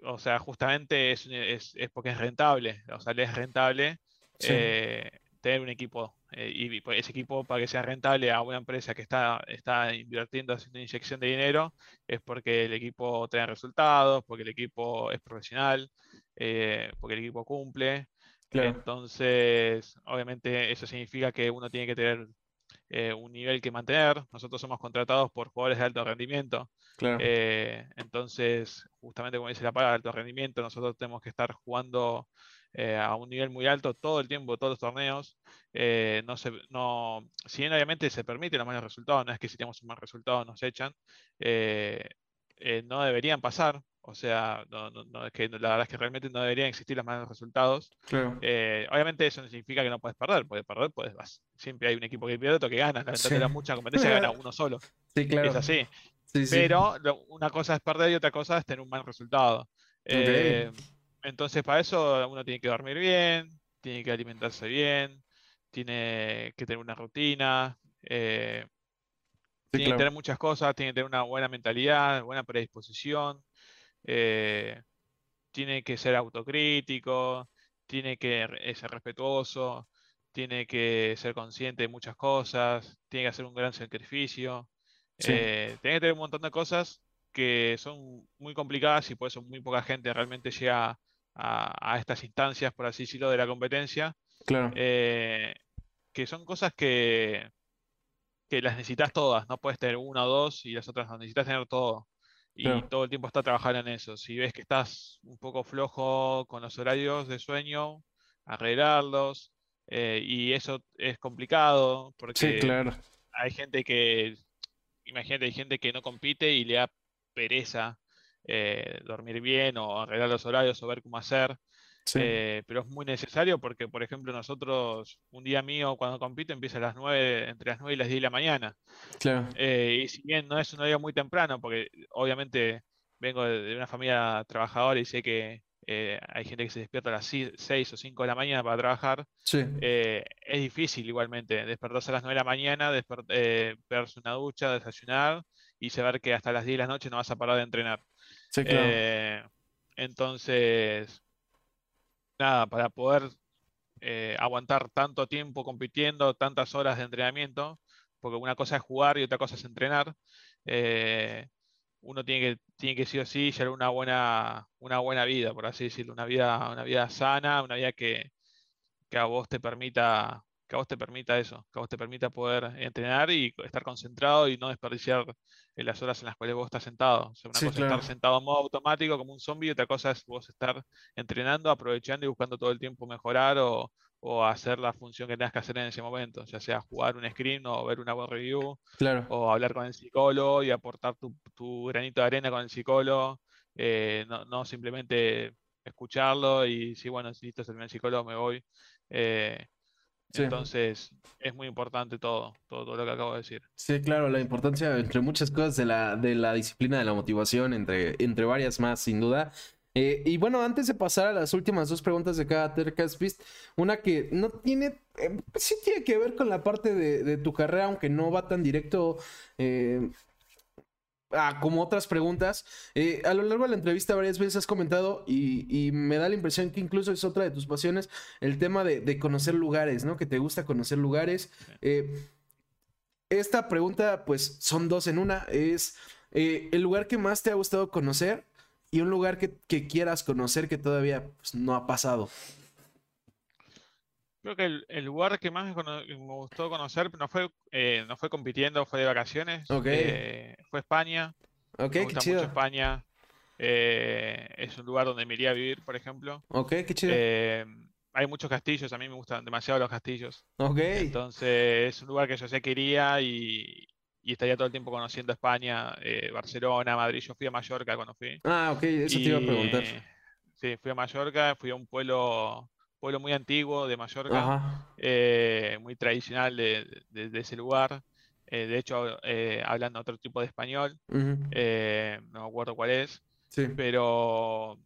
o sea, justamente es, es, porque es rentable, o sea, es rentable tener un equipo eh, y pues, ese equipo para que sea rentable a una empresa que está, está invirtiendo, haciendo inyección de dinero, es porque el equipo tiene resultados, porque el equipo es profesional, eh, porque el equipo cumple. Entonces, obviamente eso significa que uno tiene que tener eh, un nivel que mantener. Nosotros somos contratados por jugadores de alto rendimiento. entonces, justamente como dice la palabra alto rendimiento, nosotros tenemos que estar jugando eh, a un nivel muy alto todo el tiempo, todos los torneos. Eh, no se, no, si bien obviamente se permiten los malos resultados, no es que si tenemos un mal resultado nos echan, eh, no deberían pasar. O sea, no, no, es que la verdad es que realmente no deberían existir los malos resultados. obviamente eso no significa que no puedes perder, puedes perder, puedes, siempre hay un equipo que pierde, otro que gana. La sí. mucha competencia gana uno solo. Sí, claro. Es así. Pero una cosa es perder y otra cosa es tener un mal resultado. Entonces, para eso uno tiene que dormir bien, tiene que alimentarse bien, tiene que tener una rutina, eh, tiene que tener muchas cosas, tiene que tener una buena mentalidad, buena predisposición, eh, tiene que ser autocrítico, tiene que ser respetuoso, tiene que ser consciente de muchas cosas, tiene que hacer un gran sacrificio, eh, tiene que tener un montón de cosas que son muy complicadas y por eso muy poca gente realmente llega a, estas instancias, por así decirlo, de la competencia. Claro. Eh, que son cosas que, que las necesitas todas, no puedes tener una o dos y las otras no, necesitas tener todo. Y todo el tiempo está trabajando en eso. Si ves que estás un poco flojo con los horarios de sueño, arreglarlos. y eso es complicado porque Sí, claro. hay gente que, imagínate, hay gente que no compite y le da pereza dormir bien o arreglar los horarios o ver cómo hacer. Eh, pero es muy necesario porque, por ejemplo, nosotros, un día mío cuando compito empieza a las 9, entre las 9 y las 10 de la mañana. Claro. Eh, y si bien no es un horario muy temprano, porque obviamente vengo de, una familia trabajadora y sé que eh, hay gente que se despierta a las 6 o 5 de la mañana para trabajar, sí. es difícil igualmente despertarse a las 9 de la mañana, pegarse una ducha, desayunar y saber que hasta las 10 de la noche no vas a parar de entrenar. Sí, claro. entonces, nada, para poder eh, aguantar tanto tiempo compitiendo, tantas horas de entrenamiento, porque una cosa es jugar y otra cosa es entrenar. Eh, uno tiene que, tiene que sí o sí llevar una buena, una buena vida, por así decirlo, una vida, una vida sana, una vida que, que a vos te permita que a vos te permita eso, que a vos te permita poder entrenar y estar concentrado y no desperdiciar las horas en las cuales vos estás sentado. O sea, una cosa es estar sentado en modo automático como un zombie, otra cosa es vos estar entrenando, aprovechando y buscando todo el tiempo mejorar o, hacer la función que tengas que hacer en ese momento, ya sea jugar un screen o ver una web review, o hablar con el psicólogo y aportar tu, granito de arena con el psicólogo, eh, no, simplemente escucharlo y si bueno, si listo, el psicólogo, me voy. Eh, entonces, es muy importante todo, todo, lo que acabo de decir. Sí, claro, la importancia, entre muchas cosas, de la, de la disciplina de la motivación, entre, entre varias más, sin duda. Eh, y bueno, antes de pasar a las últimas dos preguntas de cada Tercast Beast, una que no tiene, eh, sí tiene que ver con la parte de, de, tu carrera, aunque no va tan directo eh, Ah, como otras preguntas. Eh, a lo largo de la entrevista varias veces has comentado y, me da la impresión que incluso es otra de tus pasiones, el tema de, conocer lugares, ¿no? Que te gusta conocer lugares. Eh, esta pregunta, pues, son dos en una. Es eh, el lugar que más te ha gustado conocer y un lugar que, quieras conocer que todavía pues, no ha pasado. Creo que el, lugar que más me, gustó conocer no fue, eh, no fue compitiendo, fue de vacaciones. Eh, fue España. Ok, me gusta qué mucho España. Eh, es un lugar donde me iría a vivir, por ejemplo. Ok, qué chido. hay muchos castillos, a mí me gustan demasiado los castillos. Ok. Entonces es un lugar que yo sé que iría y, estaría todo el tiempo conociendo España, Barcelona, Madrid. Yo fui a Mallorca cuando fui. Ah, ok, eso te iba a preguntar. sí, fui a Mallorca, fui a un pueblo pueblo muy antiguo de Mallorca, eh, muy tradicional de, ese lugar. Eh, de hecho, eh, hablan otro tipo de español, no me acuerdo cuál es, pero,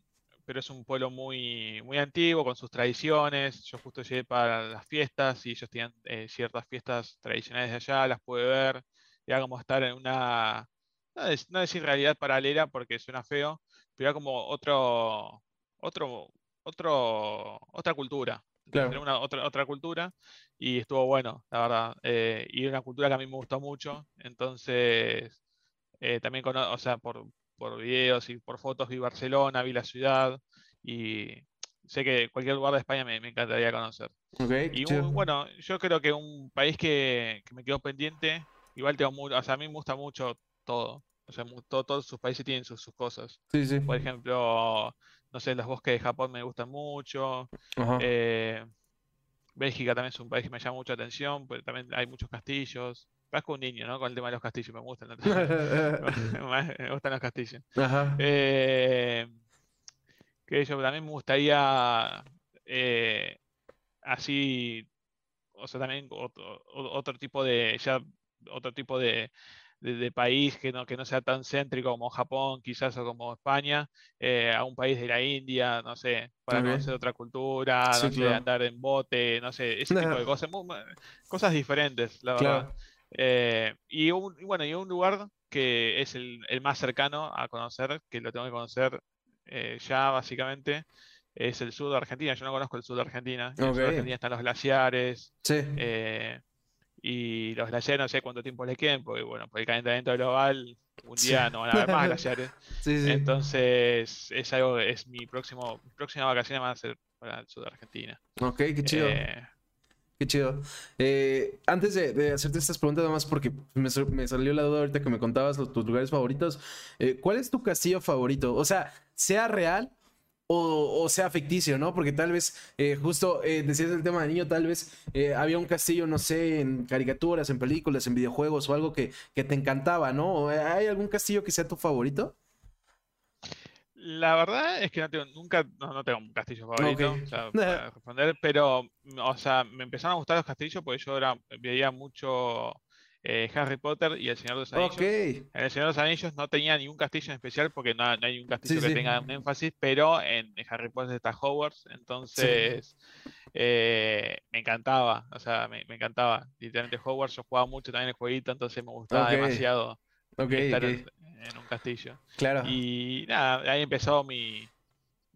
pero es un pueblo muy, muy antiguo con sus tradiciones. Yo justo llegué para las fiestas y ellos tenían ciertas fiestas tradicionales de allá, las pude ver. Era como estar en una, no, decir realidad paralela porque suena feo, pero era como otro, otro, otro, otra cultura. Una, otra, otra cultura y estuvo bueno, la verdad. Eh, y una cultura que a mí me gustó mucho. Entonces, eh, también, con, o sea, por, por videos y por fotos vi Barcelona, vi la ciudad y sé que cualquier lugar de España me, encantaría conocer. y bueno, yo creo que un país que, me quedó pendiente, igual tengo mucho, o sea, a mí me gusta mucho todo. O sea, todos sus países tienen sus, sus cosas. Por ejemplo, no sé, los bosques de Japón me gustan mucho. Eh, Bélgica también es un país que me llama mucha atención, pero también hay muchos castillos. Con un niño, ¿no? Con el tema de los castillos, me gustan. [laughs] [laughs] me gustan los castillos. Eh, que yo también me gustaría eh, así, o sea, también otro, otro tipo de, ya otro tipo de, de, país que no, que no sea tan céntrico como Japón, quizás, o como España, eh, a un país de la India, no sé, para conocer otra cultura, no sé, andar en bote, no sé, ese tipo de [laughs] cosas, cosas diferentes, la verdad. Eh, y, un, bueno, y un lugar que es el, más cercano a conocer, que lo tengo que conocer eh, ya básicamente, es el sur de Argentina. Yo no conozco el sur de Argentina. En el sur de Argentina están los glaciares. Sí y los glaciares no sé cuánto tiempo le queden, porque bueno, por el calentamiento global, un día no van a haber más [laughs] glaciares. Entonces, es algo, es mi próximo, mi próxima vacación va a ser para el sur de Argentina. Ok, qué chido. Eh, qué chido. Eh, antes de, hacerte estas preguntas, nada más porque me, salió la duda ahorita que me contabas los, tus lugares favoritos. Eh, ¿Cuál es tu castillo favorito? O sea, sea real o, sea ficticio, ¿no? Porque tal vez, eh, justo eh, decías el tema de niño, tal vez eh, había un castillo, no sé, en caricaturas, en películas, en videojuegos o algo que, que te encantaba, ¿no? ¿Hay algún castillo que sea tu favorito? La verdad es que no tengo, nunca, no, tengo un castillo favorito, [laughs] para responder, pero, o sea, me empezaron a gustar los castillos porque yo era, veía mucho eh, Harry Potter y El Señor de los Anillos. En El Señor de los Anillos no tenía ningún castillo en especial porque no, hay un castillo que tenga un énfasis, pero en, Harry Potter está Hogwarts, entonces eh, me encantaba, o sea, me, encantaba. Literalmente Hogwarts, yo jugaba mucho también el jueguito, entonces me gustaba demasiado estar en, en, un castillo. Claro. Y nada, ahí empezó mi,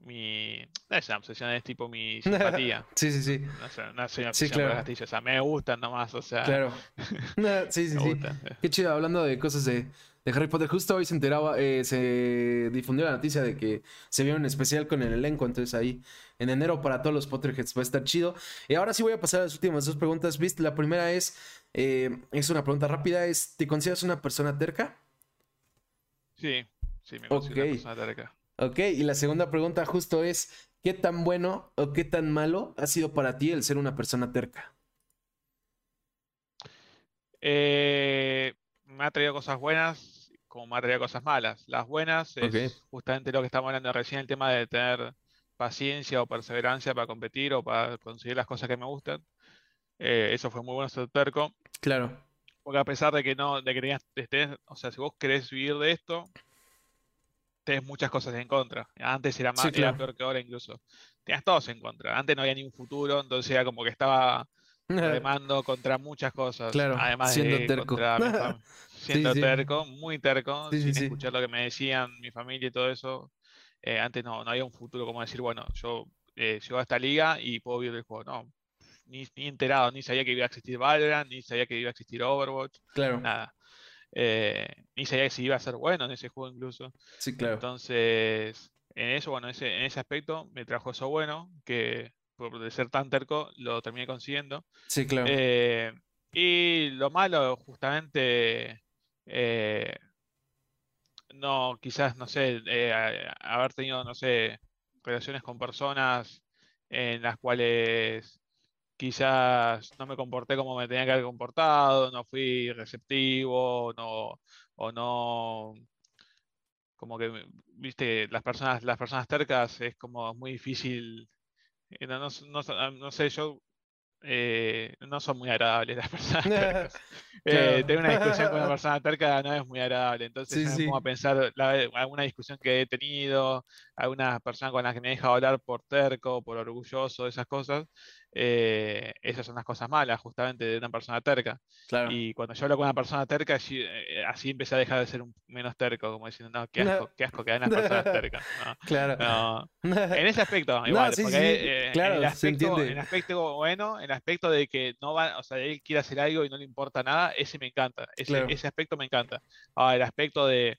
mi. No es una obsesión, es tipo mi [laughs] simpatía. sí, sí, sí. No, sé, no soy una obsesión por castillos, o sea, me gustan nomás, o sea. Claro. [laughs] sí, sí, sí. Qué chido, hablando de cosas de, de Harry Potter, justo hoy se enteraba, eh, se difundió la noticia de que se vio un especial con el elenco, entonces ahí en enero para todos los Potterheads va a estar chido. Y ahora sí voy a pasar a las últimas dos preguntas, ¿viste? La primera es, eh, es una pregunta rápida, es, ¿te consideras una persona terca? Sí, sí, me considero una persona terca. Ok, y la segunda pregunta justo es, ¿qué tan bueno o qué tan malo ha sido para ti el ser una persona terca? Eh, me ha traído cosas buenas como me ha traído cosas malas. Las buenas es justamente lo que estamos hablando recién, el tema de tener paciencia o perseverancia para competir o para conseguir las cosas que me gustan. Eh, eso fue muy bueno ser terco. Claro. Porque a pesar de que no, de que estés, o sea, si vos querés vivir de esto, tenés muchas cosas en contra. Antes era más, peor que ahora incluso. Tenías todos en contra. Antes no había ni un futuro, entonces era como que estaba [laughs] remando contra muchas cosas. Claro, además siendo terco. [laughs] siendo terco, muy terco, sin escuchar lo que me decían mi familia y todo eso. Eh, antes no, no había un futuro como decir, bueno, yo eh, llego a esta liga y puedo vivir el juego. No, ni, ni enterado, ni sabía que iba a existir Valorant, ni sabía que iba a existir Overwatch. Claro. Nada. Eh, ni sabía si iba a ser bueno en ese juego incluso. Sí, claro. Entonces, en eso, bueno, ese, en ese aspecto me trajo eso bueno, que por ser tan terco lo terminé consiguiendo. Sí, claro. Eh, y lo malo, justamente, eh, no, quizás, no sé, haber tenido, no sé, relaciones con personas en las cuales quizás no me comporté como me tenía que haber comportado, no fui receptivo, no, o no, como que, viste, las personas, las personas tercas es como muy difícil, eh, no, no sé, yo eh, no son muy agradables las personas [laughs] tercas. Eh, tener una discusión con una persona terca no es muy agradable. Entonces me pongo a pensar alguna discusión que he tenido, alguna persona con la que me he dejado hablar por terco, por orgulloso, esas cosas. Eh, esas son las cosas malas justamente de una persona terca. Y cuando yo hablo con una persona terca, así, eh, empecé a dejar de ser un, menos terco, como diciendo, no, qué asco, [laughs] qué asco que hay las personas tercas. Claro. [laughs] En ese aspecto, igual, porque eh, en, el aspecto, en aspecto bueno, en el aspecto de que no va, o sea, él quiere hacer algo y no le importa nada, ese me encanta. Ese, ese aspecto me encanta. Ahora, el aspecto de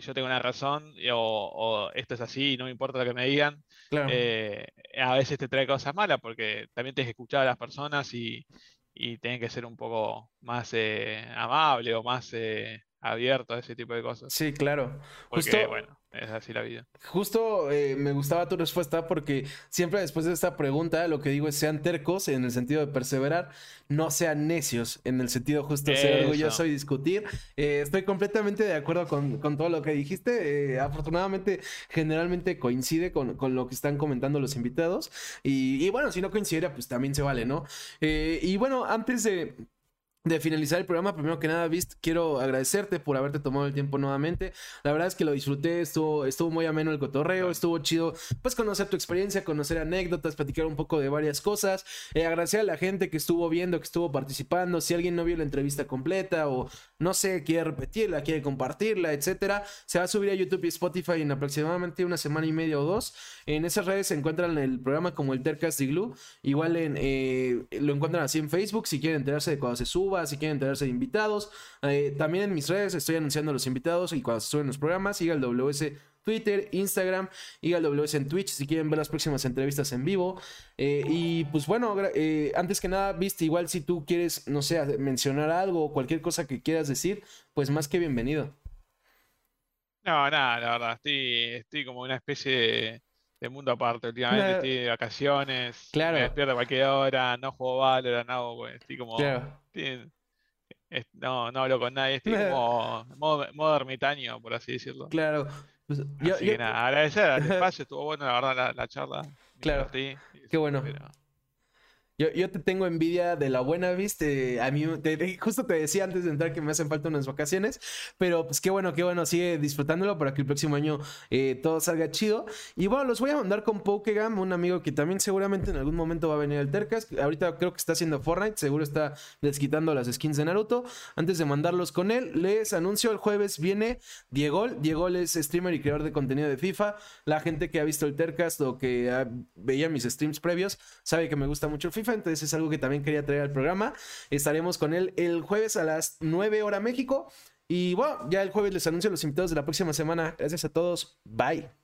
yo tengo una razón o, esto es así y no me importa lo que me digan, eh, a veces te trae cosas malas porque también tienes que escuchar a las personas y, y tienes que ser un poco más eh, amable o más abierto a ese tipo de cosas. Sí, claro. Porque, bueno, es así la vida. Justo eh, me gustaba tu respuesta porque siempre después de esta pregunta lo que digo es sean tercos en el sentido de perseverar, no sean necios en el sentido justo de ser orgulloso y discutir. Eh, estoy completamente de acuerdo con, todo lo que dijiste. Eh, afortunadamente, generalmente coincide con, lo que están comentando los invitados. Y, y, bueno, si no coincidiera, pues también se vale, ¿no? y bueno, antes de de finalizar el programa, primero que nada, Vist, quiero agradecerte por haberte tomado el tiempo nuevamente. La verdad es que lo disfruté, estuvo, estuvo muy ameno el cotorreo, estuvo chido, pues conocer tu experiencia, conocer anécdotas, platicar un poco de varias cosas. Eh, agradecer a la gente que estuvo viendo, que estuvo participando. Si alguien no vio la entrevista completa o no sé, quiere repetirla, quiere compartirla, etcétera, se va a subir a YouTube y Spotify en aproximadamente una semana y media o dos. En esas redes se encuentran el programa como el Tercast Glue. Igual en, eh, lo encuentran así en Facebook si quieren enterarse de cuando se suba si quieren enterarse de invitados. Eh, también en mis redes estoy anunciando los invitados y cuando se suben los programas, siga el WS Twitter, Instagram y el WS en Twitch si quieren ver las próximas entrevistas en vivo. Eh, y pues bueno, eh, antes que nada, viste, igual si tú quieres, no sé, mencionar algo o cualquier cosa que quieras decir, pues más que bienvenido. No, nada, la verdad, estoy, estoy como una especie de de mundo aparte. Últimamente Claro. estoy de vacaciones, Claro. me despierto a cualquier hora, no juego Valorant, no, pues, estoy como... Claro. Es- no, no hablo con nadie, estoy [laughs] como modo, modo ermitaño, por así decirlo. Claro. Pues, Así yo- que nada, agradecer al [laughs] espacio, estuvo bueno la verdad la, la charla. Claro. divertí, Qué bueno. pero- Yo, yo te tengo envidia de la buena, ¿viste? A mí, justo te decía antes de entrar que me hacen falta unas vacaciones, pero pues qué bueno, qué bueno, sigue disfrutándolo para que el próximo año eh, todo salga chido. Y bueno, los voy a mandar con Pokegam, un amigo que también seguramente en algún momento va a venir al Tercas. Ahorita creo que está haciendo Fortnite, seguro está desquitando las skins de Naruto. Antes de mandarlos con él, les anuncio el jueves viene Diego. Diego es streamer y creador de contenido de FIFA. La gente que ha visto el Tercast o que ah, veía mis streams previos sabe que me gusta mucho el Entonces es algo que también quería traer al programa. Estaremos con él el jueves a las 9 hora México. Y bueno, ya el jueves les anuncio los invitados de la próxima semana. Gracias a todos. Bye.